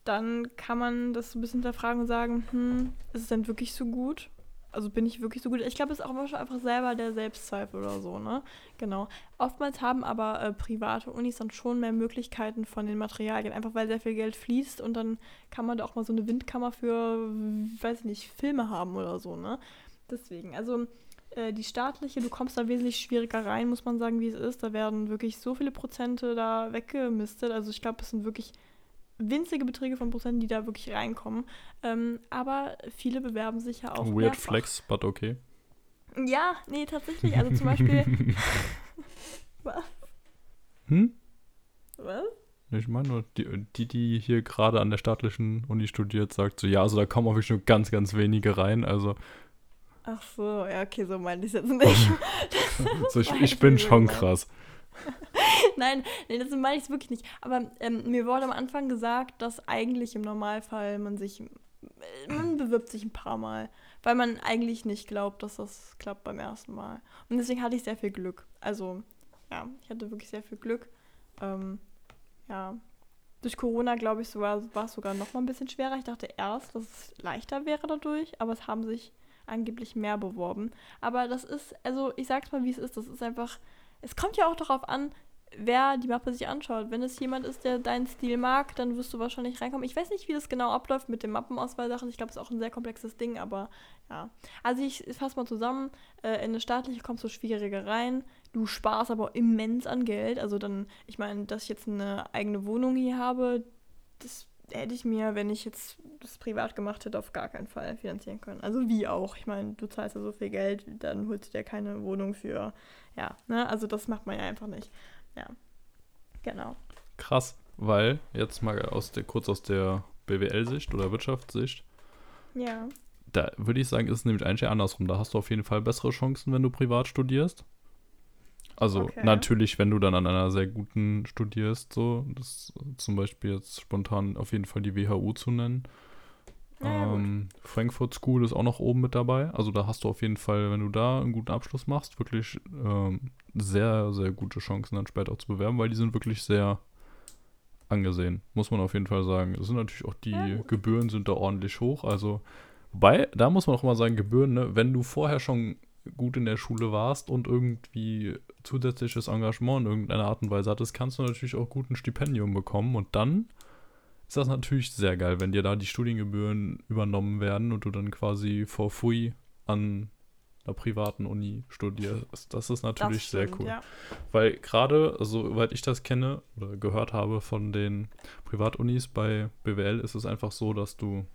dann kann man das so ein bisschen hinterfragen und sagen, hm, ist es denn wirklich so gut? Also bin ich wirklich so gut? Ich glaube, es ist auch immer schon einfach selber der Selbstzweifel oder so, ne? Genau. Oftmals haben aber äh, private Unis dann schon mehr Möglichkeiten von den Materialien, einfach weil sehr viel Geld fließt und dann kann man da auch mal so eine Windkammer für, weiß ich nicht, Filme haben oder so, ne? Deswegen, also äh, die staatliche, du kommst da wesentlich schwieriger rein, muss man sagen, wie es ist. Da werden wirklich so viele Prozente da weggemistet. Also ich glaube, es sind wirklich winzige Beträge von Prozenten, die da wirklich reinkommen. Ähm, aber viele bewerben sich ja auch. Weird mehrfach. Flex, but okay. Ja, nee, tatsächlich. Also zum Beispiel. Was? Hm? Was? Ich meine nur, die, die, die hier gerade an der staatlichen Uni studiert, sagt so, ja, also da kommen auch wirklich nur ganz, ganz wenige rein. Also, Ach so, ja, okay, so meinte ich es jetzt nicht. so ich, ich bin schon krass. Nein, nee, das meine ich wirklich nicht. Aber ähm, mir wurde am Anfang gesagt, dass eigentlich im Normalfall man sich, äh, man bewirbt sich ein paar Mal, weil man eigentlich nicht glaubt, dass das klappt beim ersten Mal. Und deswegen hatte ich sehr viel Glück. Also, ja, ich hatte wirklich sehr viel Glück. Ähm, ja, durch Corona, glaube ich, sogar, war es sogar noch mal ein bisschen schwerer. Ich dachte erst, dass es leichter wäre dadurch, aber es haben sich angeblich mehr beworben. Aber das ist, also ich sag's mal, wie es ist. Das ist einfach, es kommt ja auch darauf an, wer die Mappe sich anschaut. Wenn es jemand ist, der deinen Stil mag, dann wirst du wahrscheinlich reinkommen. Ich weiß nicht, wie das genau abläuft mit den Mappenauswahlsachen. Ich glaube, es ist auch ein sehr komplexes Ding, aber ja. Also ich fasse mal zusammen. Äh, in eine staatliche kommst du schwieriger rein. Du sparst aber immens an Geld. Also dann, ich meine, dass ich jetzt eine eigene Wohnung hier habe, das hätte ich mir, wenn ich jetzt das privat gemacht hätte, auf gar keinen Fall finanzieren können. Also wie auch. Ich meine, du zahlst ja so viel Geld, dann holst du dir keine Wohnung für, ja, ne? Also das macht man ja einfach nicht. Ja. Genau. Krass, weil jetzt mal aus der, kurz aus der BWL-Sicht oder Wirtschaftssicht, Ja. da würde ich sagen, ist es nämlich eigentlich andersrum. Da hast du auf jeden Fall bessere Chancen, wenn du privat studierst. Also Okay. natürlich, wenn du dann an einer sehr guten studierst, so, das zum Beispiel jetzt spontan auf jeden Fall die WHU zu nennen. Ja, ähm, Frankfurt School ist auch noch oben mit dabei. Also da hast du auf jeden Fall, wenn du da einen guten Abschluss machst, wirklich ähm, sehr, sehr gute Chancen dann später auch zu bewerben, weil die sind wirklich sehr angesehen, muss man auf jeden Fall sagen. Es sind natürlich auch die Ja. Gebühren sind da ordentlich hoch. Also, wobei, da muss man auch immer sagen, Gebühren, ne, wenn du vorher schon gut in der Schule warst und irgendwie zusätzliches Engagement in irgendeiner Art und Weise hattest, kannst du natürlich auch gut ein Stipendium bekommen und dann ist das natürlich sehr geil, wenn dir da die Studiengebühren übernommen werden und du dann quasi for free an einer privaten Uni studierst. Das ist natürlich das sehr stimmt, cool. Ja. Weil gerade, also, soweit ich das kenne oder gehört habe von den Privatunis bei BWL, ist es einfach so, dass du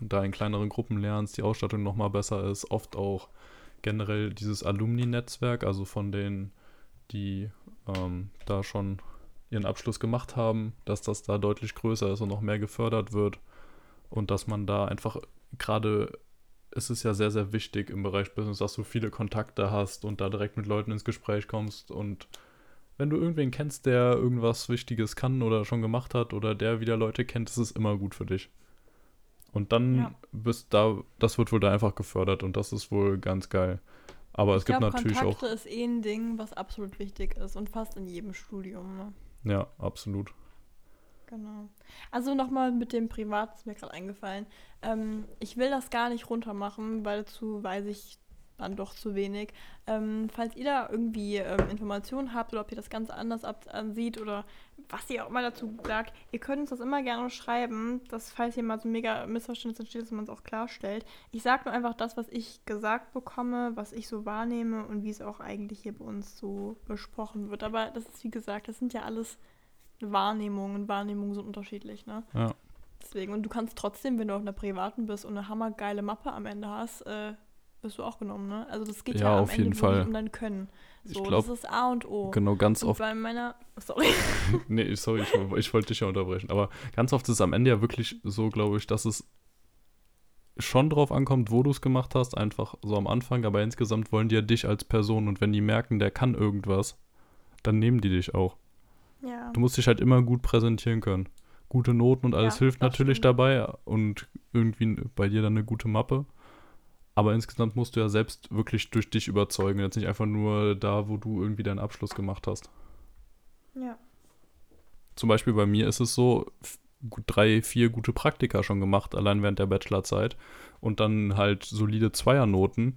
da in kleineren Gruppen lernst, die Ausstattung nochmal besser ist, oft auch generell dieses Alumni-Netzwerk, also von denen, die ähm, da schon ihren Abschluss gemacht haben, dass das da deutlich größer ist und noch mehr gefördert wird und dass man da einfach gerade es ist ja sehr, sehr wichtig im Bereich Business, dass du viele Kontakte hast und da direkt mit Leuten ins Gespräch kommst. Und wenn du irgendwen kennst, der irgendwas Wichtiges kann oder schon gemacht hat oder der wieder Leute kennt, ist es immer gut für dich. Und dann Ja. bist da, das wird wohl da einfach gefördert und das ist wohl ganz geil. Aber es Ich gibt natürlich Kontakte auch, ist eh ein Ding, was absolut wichtig ist und fast in jedem Studium. Ne? Ja, absolut. Genau. Also nochmal mit dem Privat ist mir gerade eingefallen. Ähm, ich will das gar nicht runtermachen, weil dazu weiß ich dann doch zu wenig. Ähm, falls ihr da irgendwie ähm, Informationen habt oder ob ihr das ganz anders ansieht oder was ihr auch immer dazu sagt, ihr könnt uns das immer gerne schreiben, dass falls hier mal so ein mega Missverständnis entsteht, dass man es auch klarstellt. Ich sage nur einfach das, was ich gesagt bekomme, was ich so wahrnehme und wie es auch eigentlich hier bei uns so besprochen wird. Aber das ist wie gesagt, das sind ja alles Wahrnehmungen. Wahrnehmungen sind unterschiedlich, ne? Ja. Deswegen, und du kannst trotzdem, wenn du auf einer privaten bist und eine hammergeile Mappe am Ende hast, äh, wirst du auch genommen, ne? Also das geht ja, Ja, auf Ende jeden Fall. um dein Können. Ich So, glaub, das ist A und O. Genau, ganz und oft bei meiner, sorry. nee, sorry, ich, ich wollte dich ja unterbrechen. Aber ganz oft ist es am Ende ja wirklich so, glaube ich, dass es schon drauf ankommt, wo du es gemacht hast, einfach so am Anfang, aber insgesamt wollen die ja dich als Person und wenn die merken, der kann irgendwas, dann nehmen die dich auch. Ja. Du musst dich halt immer gut präsentieren können. Gute Noten und alles Ja, hilft natürlich stimmt. dabei und irgendwie bei dir dann eine gute Mappe. Aber insgesamt musst du ja selbst wirklich durch dich überzeugen, jetzt nicht einfach nur da, wo du irgendwie deinen Abschluss gemacht hast ja. zum Beispiel bei mir ist es so, drei, vier gute Praktika schon gemacht, allein während der Bachelorzeit. Und dann halt solide Zweiernoten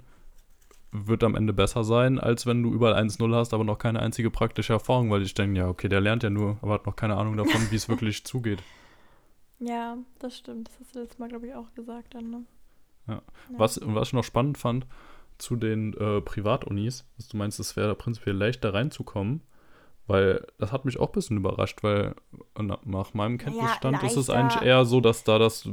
wird am Ende besser sein, als wenn du überall 1-0 hast, aber noch keine einzige praktische Erfahrung, weil ich denke, ja, okay, der lernt ja nur, aber hat noch keine Ahnung davon, wie es wirklich zugeht. Ja, das stimmt. Das hast du letztes Mal, glaube ich, auch gesagt dann, ne? Ja. Was, was ich noch spannend fand zu den äh, Privatunis, dass du meinst, es wäre prinzipiell leichter reinzukommen, weil das hat mich auch ein bisschen überrascht, weil nach meinem Kenntnisstand ja, ist es eigentlich eher so, dass da das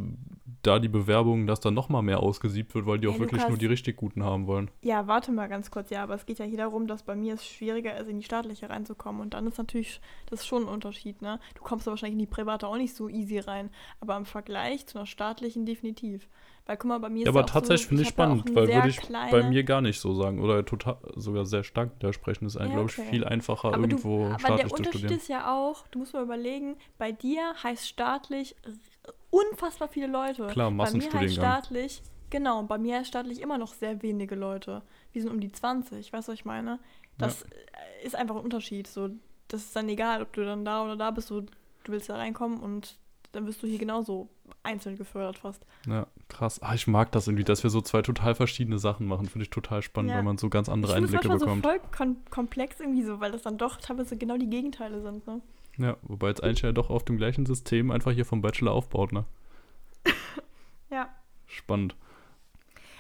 da die Bewerbung, dass da nochmal mehr ausgesiebt wird, weil die auch wirklich Lukas, nur die richtig guten haben wollen. Ja, warte mal ganz kurz, ja, aber es geht ja hier darum, dass bei mir es schwieriger ist, in die staatliche reinzukommen. Und dann ist natürlich, das ist schon ein Unterschied, ne? Du kommst da wahrscheinlich in die private auch nicht so easy rein, aber im Vergleich zu einer staatlichen definitiv. Weil guck mal, bei mir ja, ist aber tatsächlich so, finde ich spannend, weil würde ich kleine... bei mir gar nicht so sagen. Oder total sogar sehr stark widersprechen. ist eigentlich, ja, okay. glaube ich, viel einfacher, aber irgendwo du, aber staatlich der Unterschied ist ja auch, du musst mal überlegen, bei dir heißt staatlich unfassbar viele Leute. Klar, Massenstudiengang. Bei mir heißt staatlich, genau, bei mir heißt staatlich immer noch sehr wenige Leute. Wir sind um die 20, weißt du, was ich meine? Das ja. ist einfach ein Unterschied. So, das ist dann egal, ob du dann da oder da bist, so, du willst da reinkommen und dann wirst du hier genauso einzeln gefördert fast. Ja, krass. Ah, ich mag das irgendwie, dass wir so zwei total verschiedene Sachen machen. Finde ich total spannend, ja. weil man so ganz andere ich Einblicke das bekommt. Das so voll kom komplex irgendwie so, weil das dann doch teilweise genau die Gegenteile sind, ne? Ja, wobei jetzt eigentlich ja doch auf dem gleichen System einfach hier vom Bachelor aufbaut, ne? ja. Spannend.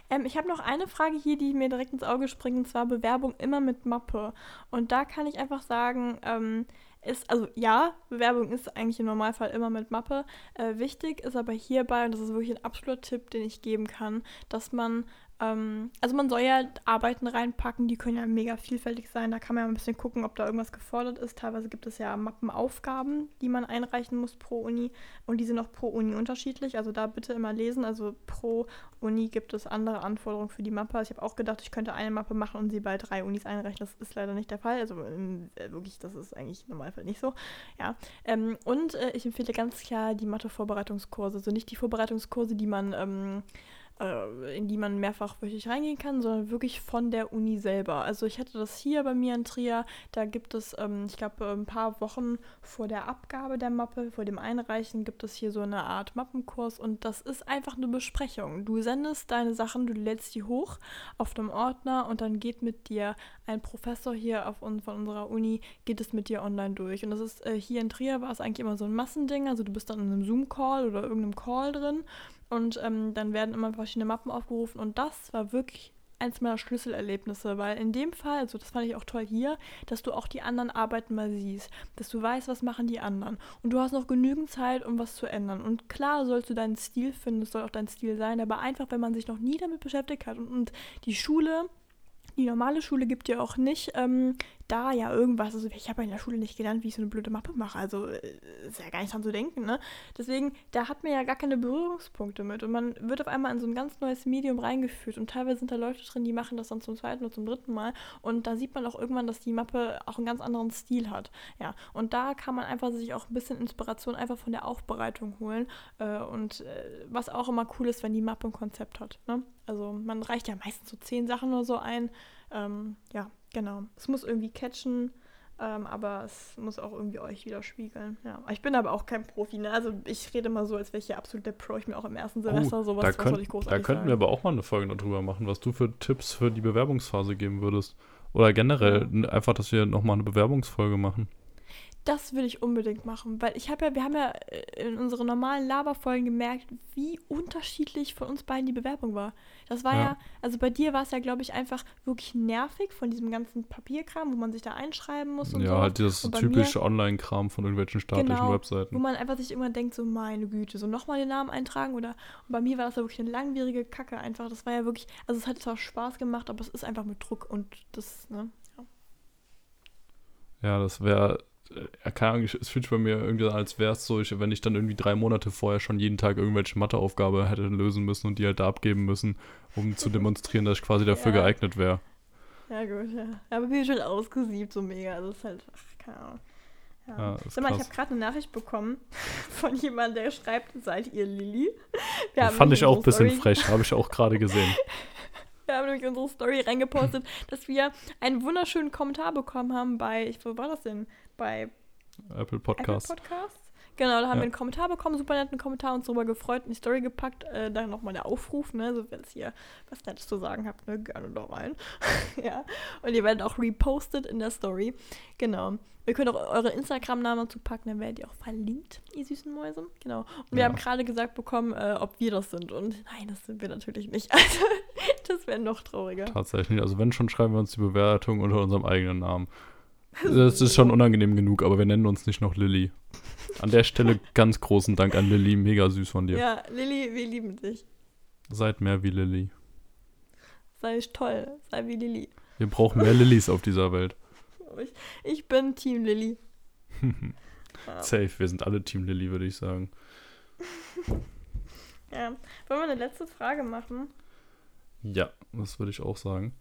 Ähm, ich habe noch eine Frage hier, die mir direkt ins Auge springt, und zwar Bewerbung immer mit Mappe. Und da kann ich einfach sagen, ähm, ist, also ja, Bewerbung ist eigentlich im Normalfall immer mit Mappe. Äh, wichtig ist aber hierbei, und das ist wirklich ein absoluter Tipp, den ich geben kann, dass man ähm, also man soll ja Arbeiten reinpacken, die können ja mega vielfältig sein. Da kann man ja ein bisschen gucken, ob da irgendwas gefordert ist. Teilweise gibt es ja Mappenaufgaben, die man einreichen muss pro Uni und die sind auch pro Uni unterschiedlich. Also da bitte immer lesen. Also pro Uni gibt es andere Anforderungen für die Mappe. Ich habe auch gedacht, ich könnte eine Mappe machen und sie bei drei Unis einreichen. Das ist leider nicht der Fall. Also äh, wirklich, das ist eigentlich im Normalfall nicht so. Ja. Ähm, und äh, ich empfehle ganz klar die Mathe-Vorbereitungskurse. Also nicht die Vorbereitungskurse, die man ähm, äh, in die man mehrfach wöchentlich reingehen kann, sondern wirklich von der Uni selber. Also ich hatte das hier bei mir in Trier, da gibt es, ähm, ich glaube, ein paar Wochen vor der Abgabe der Mappe, vor dem Einreichen, gibt es hier so eine Art Mappenkurs und das ist einfach eine Besprechung. Du sendest deine Sachen, du lädst die hoch auf dem Ordner und dann geht mit dir ein Professor hier auf von unserer Uni, geht es mit dir online durch. Und das ist äh, hier in Trier war es eigentlich immer so ein Massending, also du bist dann in einem Zoom-Call oder irgendeinem Call drin und ähm, dann werden immer verschiedene Mappen aufgerufen und das war wirklich eins meiner Schlüsselerlebnisse, weil in dem Fall, also das fand ich auch toll hier, dass du auch die anderen Arbeiten mal siehst, dass du weißt, was machen die anderen und du hast noch genügend Zeit, um was zu ändern. Und klar sollst du deinen Stil finden, es soll auch dein Stil sein, aber einfach, wenn man sich noch nie damit beschäftigt hat und, und die Schule die normale Schule gibt dir auch nicht ähm, da ja irgendwas. Also ich habe in der Schule nicht gelernt, wie ich so eine blöde Mappe mache. Also äh, ist ja gar nicht dran zu denken, ne? Deswegen, da hat man ja gar keine Berührungspunkte mit. Und man wird auf einmal in so ein ganz neues Medium reingeführt. Und teilweise sind da Leute drin, die machen das dann zum zweiten oder zum dritten Mal. Und da sieht man auch irgendwann, dass die Mappe auch einen ganz anderen Stil hat. Ja. Und da kann man einfach sich auch ein bisschen Inspiration einfach von der Aufbereitung holen. Äh, und äh, was auch immer cool ist, wenn die Mappe ein Konzept hat. Ne? Also man reicht ja meistens so zehn Sachen oder so ein. Ähm, ja, genau. Es muss irgendwie catchen, ähm, aber es muss auch irgendwie euch widerspiegeln. Ja. Ich bin aber auch kein Profi, ne? Also ich rede mal so, als wäre ich ja absolut der Pro. Ich bin auch im ersten oh, Semester oh, sowas, da könnt, großartig Da könnten sagen. wir aber auch mal eine Folge darüber machen, was du für Tipps für die Bewerbungsphase geben würdest. Oder generell ja. einfach, dass wir nochmal eine Bewerbungsfolge machen. Das will ich unbedingt machen, weil ich habe ja, wir haben ja äh, in unseren normalen Laberfolgen gemerkt, wie unterschiedlich von uns beiden die Bewerbung war. Das war ja, ja also bei dir war es ja, glaube ich, einfach wirklich nervig von diesem ganzen Papierkram, wo man sich da einschreiben muss und ja, so. Ja, halt dieses typische Online-Kram von irgendwelchen staatlichen genau, Webseiten. Wo man einfach sich immer denkt, so meine Güte, so nochmal den Namen eintragen oder und bei mir war das ja wirklich eine langwierige Kacke einfach. Das war ja wirklich, also es hat zwar Spaß gemacht, aber es ist einfach mit Druck und das, ne, ja. Ja, das wäre keine Ahnung, es fühlt sich bei mir irgendwie als wäre es so, ich, wenn ich dann irgendwie drei Monate vorher schon jeden Tag irgendwelche Matheaufgabe hätte lösen müssen und die halt da abgeben müssen, um zu demonstrieren, dass ich quasi dafür ja. geeignet wäre. Ja, gut, ja. Aber wie schon ausgesiebt, so mega. Also ist halt, ach, keine Ahnung. Ja. Ja, Sag mal, ich habe gerade eine Nachricht bekommen von jemandem, der schreibt, seid ihr Lilly? fand ich auch ein bisschen frech, habe ich auch gerade gesehen. Wir haben nämlich unsere Story reingepostet, dass wir einen wunderschönen Kommentar bekommen haben bei, ich, wo war das denn? Bei Apple Podcasts. Apple Podcasts? Genau, da haben Ja. wir einen Kommentar bekommen, super netten Kommentar, uns darüber gefreut, in die Story gepackt. Äh, dann nochmal der Aufruf, ne? Also, wenn es hier was Nettes zu sagen habt, ne? Gerne da rein. ja. Und ihr werdet auch repostet in der Story. Genau. Wir können auch eure Instagram-Namen dazu packen, dann werdet ihr auch verlinkt, ihr süßen Mäuse. Genau. Und wir Ja. haben gerade gesagt bekommen, äh, ob wir das sind. Und nein, das sind wir natürlich nicht. Also, das wäre noch trauriger. Tatsächlich. Also wenn schon, schreiben wir uns die Bewertung unter unserem eigenen Namen. Das ist schon unangenehm genug, aber wir nennen uns nicht noch Lilly. An der Stelle ganz großen Dank an Lilly. Mega süß von dir. Ja, Lilly, wir lieben dich. Seid mehr wie Lilly. Sei toll, sei wie Lilly. Wir brauchen mehr Lillys auf dieser Welt. Ich, ich bin Team Lilly. Safe, wir sind alle Team Lilly, würde ich sagen. Ja. Wollen wir eine letzte Frage machen? Ja, das würde ich auch sagen.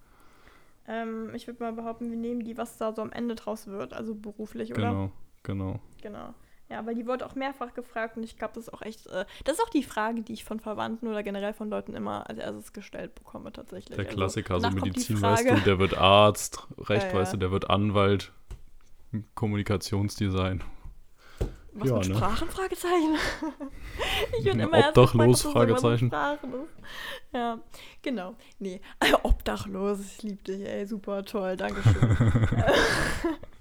Ähm, ich würde mal behaupten, wir nehmen die, was da so am Ende draus wird, also beruflich, oder? Genau, genau. Genau. Ja, weil die wurde auch mehrfach gefragt und ich glaube, das ist auch echt, äh, das ist auch die Frage, die ich von Verwandten oder generell von Leuten immer als erstes gestellt bekomme tatsächlich. Der Also, Klassiker, so die Medizin, weißt du, der wird Arzt, Recht, Ja, weißt du, der wird Anwalt, Kommunikationsdesign. Was Ja, mit ne? Sprachen? Fragezeichen. ich bin immer obdachlos? gefragt, Fragezeichen. Ja, genau. Nee, obdachlos. Ich liebe dich, ey. Super, toll. Dankeschön.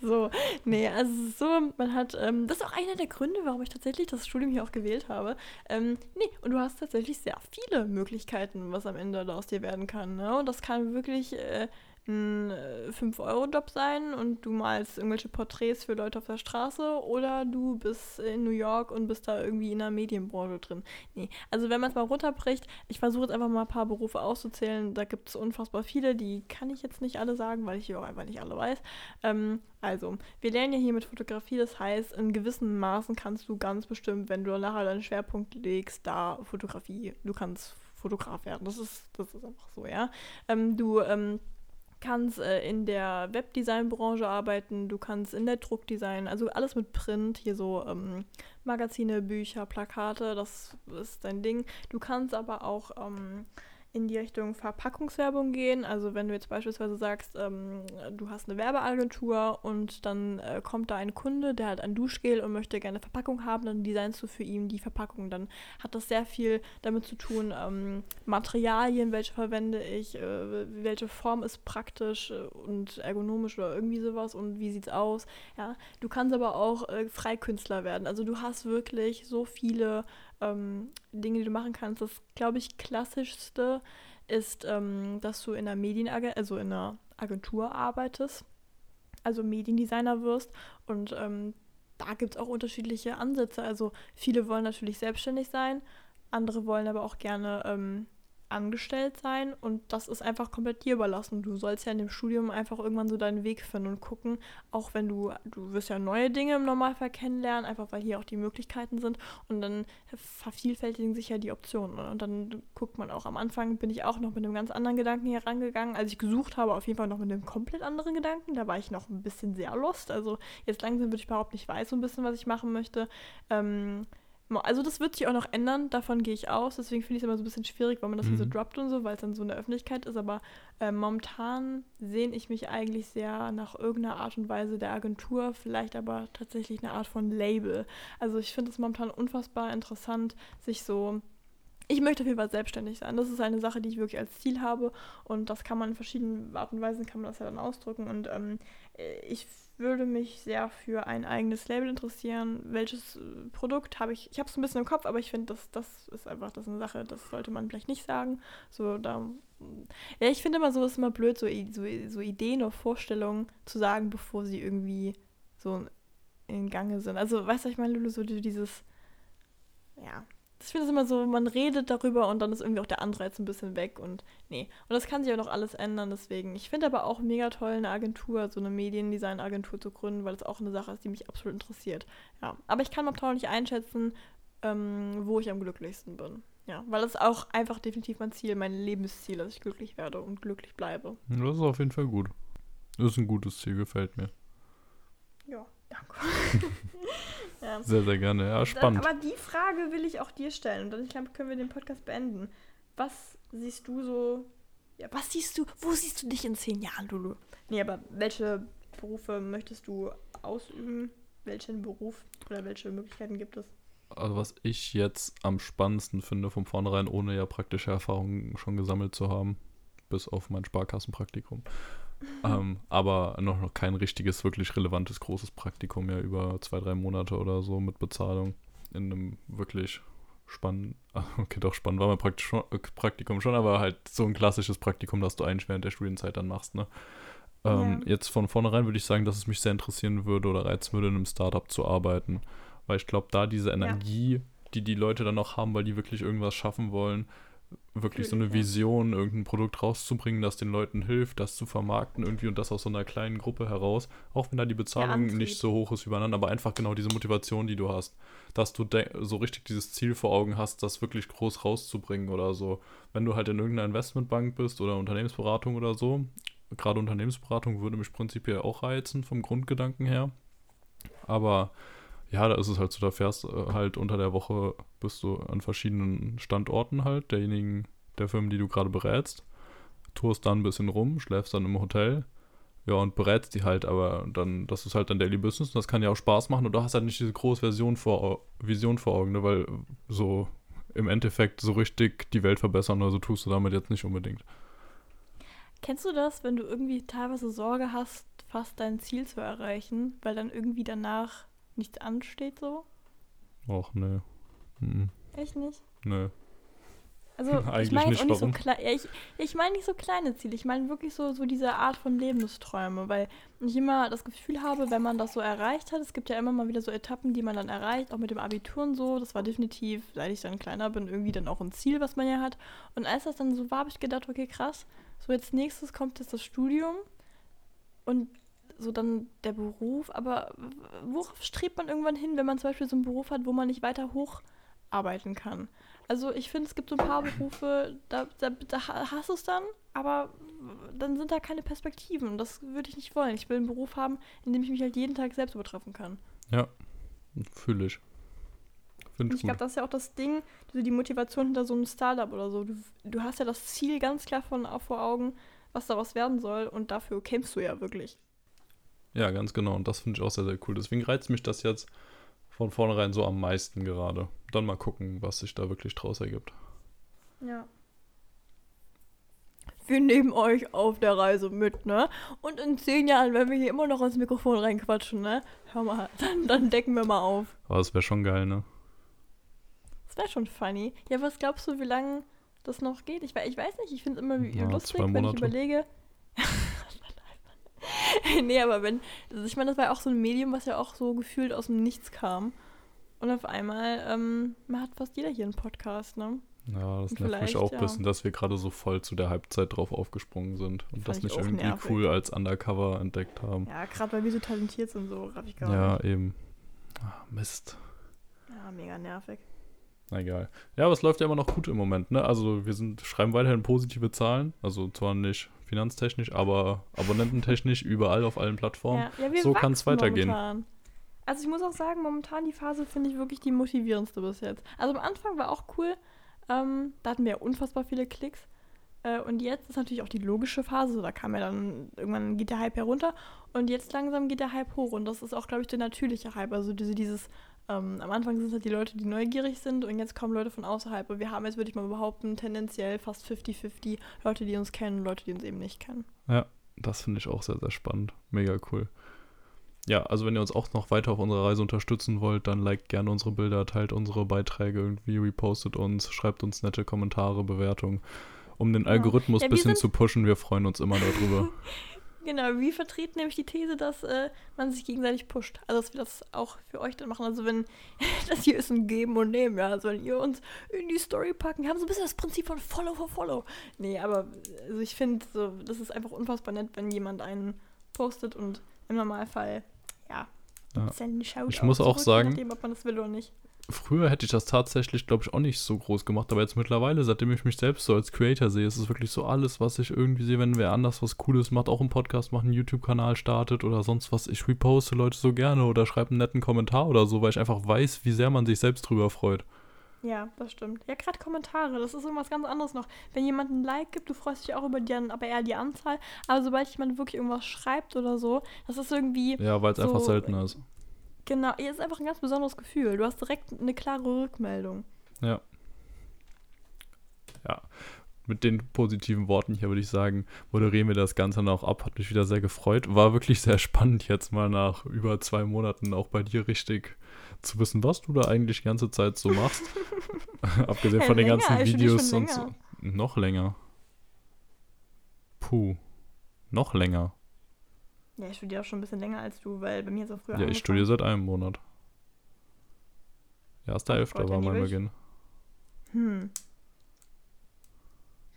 so, nee, also so, man hat, ähm, das ist auch einer der Gründe, warum ich tatsächlich das Studium hier auch gewählt habe. Ähm, nee, und du hast tatsächlich sehr viele Möglichkeiten, was am Ende da aus dir werden kann. Ne? Und das kann wirklich äh, ein äh, 5-Euro-Job sein und du malst irgendwelche Porträts für Leute auf der Straße oder du bist in New York und bist da irgendwie in der Medienbranche drin. Nee, also wenn man es mal runterbricht, ich versuche jetzt einfach mal ein paar Berufe auszuzählen, da gibt es unfassbar viele, die kann ich jetzt nicht alle sagen, weil ich hier auch einfach nicht alle weiß. Ähm, also, wir lernen ja hier mit Fotografie, das heißt, in gewissen Maßen kannst du ganz bestimmt, wenn du nachher deinen Schwerpunkt legst, da Fotografie, du kannst Fotograf werden. Das ist, das ist einfach so, ja. Ähm, du ähm, kannst äh, in der Webdesign-Branche arbeiten, du kannst in der Druckdesign, also alles mit Print, hier so ähm, Magazine, Bücher, Plakate, das ist dein Ding. Du kannst aber auch ähm, in die Richtung Verpackungswerbung gehen. Also wenn du jetzt beispielsweise sagst, ähm, du hast eine Werbeagentur und dann äh, kommt da ein Kunde, der hat ein Duschgel und möchte gerne Verpackung haben, dann designst du für ihn die Verpackung. Dann hat das sehr viel damit zu tun, ähm, Materialien, welche verwende ich, äh, welche Form ist praktisch äh, und ergonomisch oder irgendwie sowas und wie sieht's aus. Ja, du kannst aber auch äh, Freikünstler werden. Also du hast wirklich so viele ähm, Dinge, die du machen kannst. Das, glaube ich, klassischste ist, ähm, dass du in einer Medienagentur, also in einer Agentur arbeitest, also Mediendesigner wirst und ähm, da gibt es auch unterschiedliche Ansätze. Also viele wollen natürlich selbstständig sein, andere wollen aber auch gerne ähm, angestellt sein und das ist einfach komplett dir überlassen. Du sollst ja in dem Studium einfach irgendwann so deinen Weg finden und gucken, auch wenn du, du wirst ja neue Dinge im Normalfall kennenlernen, einfach weil hier auch die Möglichkeiten sind und dann vervielfältigen sich ja die Optionen und dann guckt man auch am Anfang, bin ich auch noch mit einem ganz anderen Gedanken hier rangegangen, als ich gesucht habe, auf jeden Fall noch mit einem komplett anderen Gedanken, da war ich noch ein bisschen sehr lost, also jetzt langsam würde ich überhaupt nicht weiß so ein bisschen, was ich machen möchte, ähm, also das wird sich auch noch ändern, davon gehe ich aus. Deswegen finde ich es immer so ein bisschen schwierig, weil man das hier so Mhm. droppt und so, weil es dann so in der Öffentlichkeit ist. Aber äh, momentan sehne ich mich eigentlich sehr nach irgendeiner Art und Weise der Agentur, vielleicht aber tatsächlich eine Art von Label. Also ich finde es momentan unfassbar interessant, sich so ich möchte auf jeden Fall selbstständig sein. Das ist eine Sache, die ich wirklich als Ziel habe und das kann man in verschiedenen Arten und Weisen kann man das ja dann ausdrücken und ähm, ich würde mich sehr für ein eigenes Label interessieren. Welches äh, Produkt habe ich? Ich habe es ein bisschen im Kopf, aber ich finde, das, das ist einfach das ist eine Sache, das sollte man vielleicht nicht sagen. So, da, ja, ich finde immer so, ist immer blöd, so, so, so Ideen oder Vorstellungen zu sagen, bevor sie irgendwie so in Gange sind. Also, weißt du, ich meine, Lulu, so dieses, ja, ich finde es immer so, man redet darüber und dann ist irgendwie auch der Anreiz ein bisschen weg und nee. Und das kann sich auch noch alles ändern, deswegen. Ich finde aber auch mega toll, eine Agentur, so eine Mediendesign-Agentur zu gründen, weil es auch eine Sache ist, die mich absolut interessiert. Ja, aber ich kann momentan nicht einschätzen, ähm, wo ich am glücklichsten bin. Ja, weil das ist auch einfach definitiv mein Ziel, mein Lebensziel, dass ich glücklich werde und glücklich bleibe. Das ist auf jeden Fall gut. Das ist ein gutes Ziel, gefällt mir. Ja, danke. ja. Sehr, sehr gerne. Ja, spannend. Dann, aber die Frage will ich auch dir stellen und dann ich glaube, können wir den Podcast beenden. Was siehst du so? Ja, was siehst du? Wo siehst du dich in zehn Jahren, Lulu? Nee, aber welche Berufe möchtest du ausüben? welchen Beruf oder welche Möglichkeiten gibt es? Also was ich jetzt am spannendsten finde, von vornherein, ohne ja praktische Erfahrungen schon gesammelt zu haben, bis auf mein Sparkassenpraktikum. Ähm, aber noch, noch kein richtiges, wirklich relevantes, großes Praktikum, ja, über zwei, drei Monate oder so mit Bezahlung in einem wirklich spannenden, okay, doch spannend war mein Praktisch Praktikum schon, aber halt so ein klassisches Praktikum, das du eigentlich während der Studienzeit dann machst, ne? Ähm, ja. Jetzt von vornherein würde ich sagen, dass es mich sehr interessieren würde oder reizen würde, in einem Startup zu arbeiten. Weil ich glaube, da diese Energie, ja. die die Leute dann noch haben, weil die wirklich irgendwas schaffen wollen, wirklich so eine Vision, irgendein Produkt rauszubringen, das den Leuten hilft, das zu vermarkten irgendwie und das aus so einer kleinen Gruppe heraus, auch wenn da die Bezahlung nicht so hoch ist übereinander, aber einfach genau diese Motivation, die du hast, dass du so richtig dieses Ziel vor Augen hast, das wirklich groß rauszubringen oder so. Wenn du halt in irgendeiner Investmentbank bist oder Unternehmensberatung oder so, gerade Unternehmensberatung würde mich prinzipiell auch reizen vom Grundgedanken her, aber ja, da ist es halt so, da fährst äh, halt unter der Woche, bist du an verschiedenen Standorten halt, derjenigen, der Firmen, die du gerade berätst, tourst dann ein bisschen rum, schläfst dann im Hotel, ja, und berätst die halt, aber dann, das ist halt dein Daily Business und das kann ja auch Spaß machen und du hast halt nicht diese große Version vor, Vision vor Augen, ne, weil so im Endeffekt so richtig die Welt verbessern oder so tust du damit jetzt nicht unbedingt. Kennst du das, wenn du irgendwie teilweise Sorge hast, fast dein Ziel zu erreichen, weil dann irgendwie danach nichts ansteht so? Och, nö. Mhm. Echt nicht? Nö. Also ich meine nicht, nicht so klein. Ja, ich, ich meine nicht so kleine Ziele. Ich meine wirklich so, so diese Art von Lebensträume, weil ich immer das Gefühl habe, wenn man das so erreicht hat, es gibt ja immer mal wieder so Etappen, die man dann erreicht, auch mit dem Abitur und so. Das war definitiv, seit ich dann kleiner bin, irgendwie dann auch ein Ziel, was man ja hat. Und als das dann so war, habe ich gedacht, okay, krass. So jetzt nächstes kommt jetzt das Studium und so dann der Beruf, aber worauf strebt man irgendwann hin, wenn man zum Beispiel so einen Beruf hat, wo man nicht weiter hocharbeiten kann? Also ich finde, es gibt so ein paar Berufe, da, da, da hast du es dann, aber dann sind da keine Perspektiven das würde ich nicht wollen. Ich will einen Beruf haben, in dem ich mich halt jeden Tag selbst übertreffen kann. Ja, fühle ich. Find ich glaube, das ist ja auch das Ding, die Motivation hinter so einem Startup oder so. Du, du hast ja das Ziel ganz klar von, vor Augen, was daraus werden soll und dafür kämpfst du ja wirklich. Ja, ganz genau. Und das finde ich auch sehr, sehr cool. Deswegen reizt mich das jetzt von vornherein so am meisten gerade. Dann mal gucken, was sich da wirklich draus ergibt. Ja. Wir nehmen euch auf der Reise mit, ne? Und in zehn Jahren, wenn wir hier immer noch ins Mikrofon reinquatschen, ne? Hör mal, dann, dann decken wir mal auf. Aber das wäre schon geil, ne? Das wäre schon funny. Ja, was glaubst du, wie lange das noch geht? Ich, ich weiß nicht, ich finde es immer ja, lustig, wenn ich überlege. nee, aber wenn, also ich meine, das war ja auch so ein Medium, was ja auch so gefühlt aus dem Nichts kam. Und auf einmal ähm, hat fast jeder hier einen Podcast, ne? Ja, das nervt mich auch ein ja. bisschen, dass wir gerade so voll zu der Halbzeit drauf aufgesprungen sind und das nicht irgendwie nervig. cool als Undercover entdeckt haben. Ja, gerade weil wir so talentiert sind, so raff ich gar ja, nicht. Ja, eben. Ach, Mist. Ja, mega nervig. Na egal. Ja, aber es läuft ja immer noch gut im Moment, ne? Also wir sind, schreiben weiterhin positive Zahlen. Also zwar nicht finanztechnisch, aber abonnententechnisch überall auf allen Plattformen. Ja, ja, so kann es weitergehen. Momentan. Also ich muss auch sagen, momentan die Phase finde ich wirklich die motivierendste bis jetzt. Also am Anfang war auch cool. Ähm, da hatten wir ja unfassbar viele Klicks. Äh, und jetzt ist natürlich auch die logische Phase. Da kam ja dann, irgendwann geht der Hype herunter. Und jetzt langsam geht der Hype hoch. Und das ist auch, glaube ich, der natürliche Hype. Also diese, dieses ähm, am Anfang sind es halt die Leute, die neugierig sind und jetzt kommen Leute von außerhalb. Und wir haben jetzt, würde ich mal behaupten, tendenziell fast 50-50 Leute, die uns kennen und Leute, die uns eben nicht kennen. Ja, das finde ich auch sehr, sehr spannend. Mega cool. Ja, also wenn ihr uns auch noch weiter auf unserer Reise unterstützen wollt, dann liked gerne unsere Bilder, teilt unsere Beiträge irgendwie, repostet uns, schreibt uns nette Kommentare, Bewertungen, um den Algorithmus ein ja, bisschen zu pushen. Wir freuen uns immer darüber. Genau, wir vertreten nämlich die These, dass äh, man sich gegenseitig pusht. Also, dass wir das auch für euch dann machen. Also, wenn das hier ist ein Geben und Nehmen, ja. Also, wenn ihr uns in die Story packen, wir haben so ein bisschen das Prinzip von Follow for Follow. Nee, aber also ich finde, so, das ist einfach unfassbar nett, wenn jemand einen postet und im Normalfall, ja, ja. Ich muss auch sagen, nachdem, ob man das will oder nicht früher hätte ich das tatsächlich, glaube ich, auch nicht so groß gemacht. Aber jetzt mittlerweile, seitdem ich mich selbst so als Creator sehe, ist es wirklich so alles, was ich irgendwie sehe, wenn wer anders was Cooles macht, auch einen Podcast macht, einen YouTube-Kanal startet oder sonst was. Ich reposte Leute so gerne oder schreibe einen netten Kommentar oder so, weil ich einfach weiß, wie sehr man sich selbst drüber freut. Ja, das stimmt. Ja, gerade Kommentare, das ist irgendwas ganz anderes noch. Wenn jemand ein Like gibt, du freust dich auch über die, aber eher die Anzahl. Aber sobald jemand wirklich irgendwas schreibt oder so, das ist irgendwie. Ja, weil es so, einfach seltener ist Genau, es ist einfach ein ganz besonderes Gefühl. Du hast direkt eine klare Rückmeldung. Ja. Ja. Mit den positiven Worten hier würde ich sagen, moderieren wir das Ganze noch ab. Hat mich wieder sehr gefreut. War wirklich sehr spannend, jetzt mal nach über zwei Monaten auch bei dir richtig zu wissen, was du da eigentlich die ganze Zeit so machst. Abgesehen Hey, von den länger, ganzen ich finde Videos und so. Noch länger. Puh. Noch länger. Ja, ich studiere auch schon ein bisschen länger als du, weil bei mir ist auch früher Ja, ich studiere seit einem Monat. Erster Oh Elfter war mein Beginn. Hm.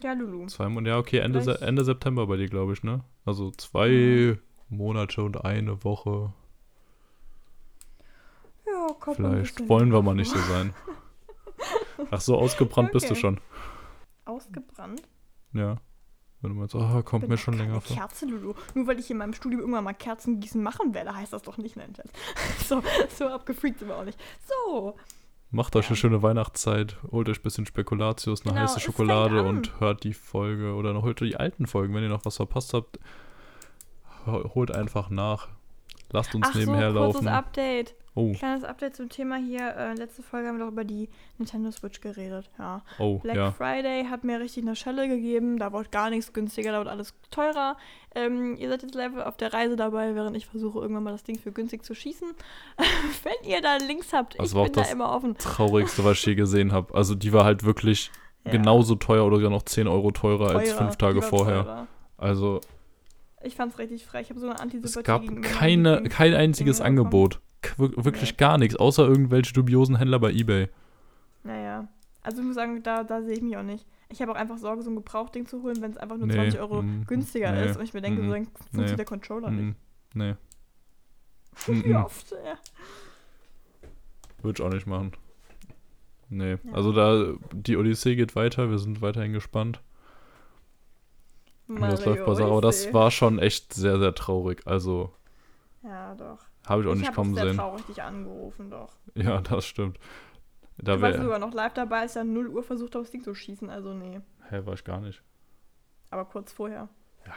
Ja, Lulu. Zwei Monate, ja, okay, Ende, Se Ende September bei dir, glaube ich, ne? Also zwei Monate und eine Woche. Ja, ein Vielleicht wollen wir mal nicht so sein. Ach so, ausgebrannt bist du Okay. schon. Ausgebrannt? Ja. Wenn du meinst, ah, kommt mir schon länger vor. Kerze, Lulu. Nur weil ich in meinem Studium irgendwann mal Kerzen gießen machen werde, heißt das doch nicht, nein, Schatz. So, so abgefreakt sind wir auch nicht. So, Macht euch eine schöne Weihnachtszeit, holt euch ein bisschen Spekulatius, eine Genau, heiße Schokolade und hört die Folge oder noch holt die alten Folgen, wenn ihr noch was verpasst habt. ho- Holt einfach nach. Lasst uns ach so, nebenher kurzes laufen. Update. Oh, Kleines Update zum Thema hier. Äh, letzte Folge haben wir doch über die Nintendo Switch geredet. Ja. oh, Black ja. Friday hat mir richtig eine Schelle gegeben. Da wurde gar nichts günstiger, da wurde alles teurer. Ähm, ihr seid jetzt live auf der Reise dabei, während ich versuche, irgendwann mal das Ding für günstig zu schießen. Wenn ihr da Links habt, Das ich war bin da das immer offen. Traurigste, was ich je gesehen habe. Also die war halt wirklich Ja. genauso teuer oder sogar noch 10 Euro teurer, als Teurer, fünf Tage vorher. teurer. Also Ich fand's richtig frei. Ich habe so eine es Antisympathie gab gegenüber keine, kein einziges Dinge bekommen. Wirklich Nee. gar nichts, außer irgendwelche dubiosen Händler bei Ebay. Naja. Also ich muss sagen, da, da sehe ich mich auch nicht. Ich habe auch einfach Sorge, so ein Gebrauchding zu holen, wenn es einfach nur Nee, 20 Euro mm, günstiger nee, ist. Und ich mir denke, mm, so dann funktioniert nee, der Controller nicht. Nee. Wie oft? Ja. Würde ich auch nicht machen. Nee. Ja. Also da, die Odyssee geht weiter, wir sind weiterhin gespannt. Das läuft bei Sarah, aber das war schon echt sehr, sehr traurig. Also Ja, doch. Habe ich auch ich nicht habe kommen sehen. traurig dich angerufen, doch. Ja, das stimmt. Da du warst sogar noch live dabei, als er 0 Uhr versucht aufs Ding zu schießen. Also nee. Hä, war ich gar nicht. Aber kurz vorher.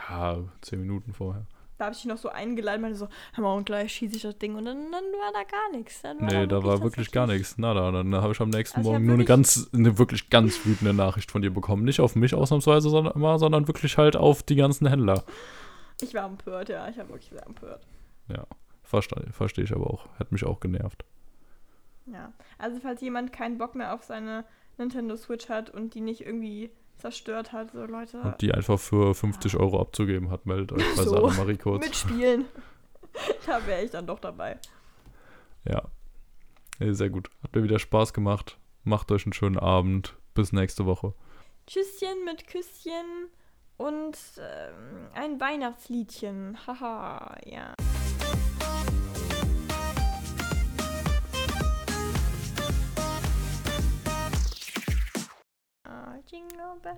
Ja, zehn Minuten vorher. Da habe ich dich noch so eingeladen, meinte so, hör mal, und gleich schieße ich das Ding. Und dann, dann war da gar nichts. Nee, da war wirklich gar nichts. Nada. Dann habe ich am nächsten Also ich Morgen nur eine wirklich- ganz, eine wirklich ganz wütende Nachricht von dir bekommen. Nicht auf mich ausnahmsweise sondern, immer, sondern wirklich halt auf die ganzen Händler. Ich war empört, ja. Ich war wirklich sehr empört. Verstehe versteh ich aber auch. Hat mich auch genervt. Ja. Also falls jemand keinen Bock mehr auf seine Nintendo Switch hat und die nicht irgendwie zerstört hat, so Leute, Und die einfach für 50 Euro abzugeben hat, meldet euch bei So. Sarah Marie kurz. mitspielen. da wäre ich dann doch dabei. Ja. Nee, sehr gut. Hat mir wieder Spaß gemacht. Macht euch einen schönen Abend. Bis nächste Woche. Tschüsschen mit Küsschen und ähm, ein Weihnachtsliedchen. Haha, ja.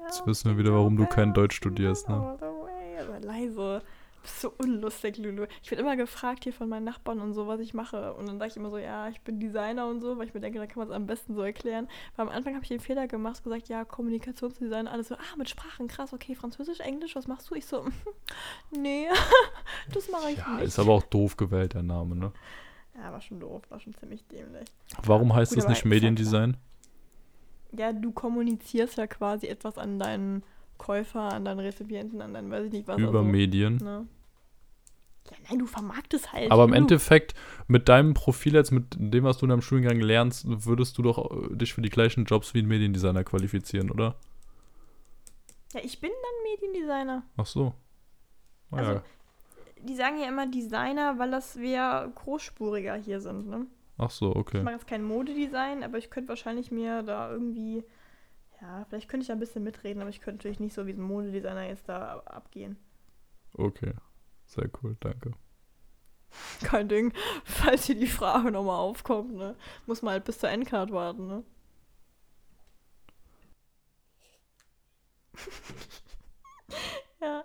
Jetzt wissen wir wieder, warum du kein Deutsch studierst, ne? Aber leise. Bist so unlustig, Lulu. Ich werde immer gefragt hier von meinen Nachbarn und so, was ich mache. Und dann sage ich immer so, ja, ich bin Designer und so, weil ich mir denke, da kann man es am besten so erklären. Weil am Anfang habe ich den Fehler gemacht, gesagt, ja, Kommunikationsdesign, alles so, ah, mit Sprachen, krass, okay, Französisch, Englisch, was machst du? Ich so, nee, das mache ich Ja, nicht. ist aber auch doof gewählt, der Name, ne? ja, war schon doof, war schon ziemlich dämlich. Warum heißt Gut, aber nicht Mediendesign? Ja, du kommunizierst ja quasi etwas an deinen Käufer, an deinen Rezipienten, an deinen, weiß ich nicht was. Über also, Medien. Ne? Ja, nein, du vermarktest halt. Aber im. Endeffekt, mit deinem Profil jetzt, mit dem, was du in deinem Studiengang lernst, würdest du doch äh, dich für die gleichen Jobs wie ein Mediendesigner qualifizieren, oder? Ja, ich bin dann Mediendesigner. Ach so. Ah, Also. Die sagen ja immer Designer, weil das wir großspuriger hier sind, ne? Ach so, okay. Ich mache jetzt kein Modedesign, aber ich könnte wahrscheinlich mir da irgendwie, ja, vielleicht könnte ich da ein bisschen mitreden, aber ich könnte natürlich nicht so wie ein Modedesigner jetzt da abgehen. Okay, sehr cool, danke. Kein Ding, falls hier die Frage nochmal aufkommt, ne? Muss man halt bis zur Endcard warten, ne? ja.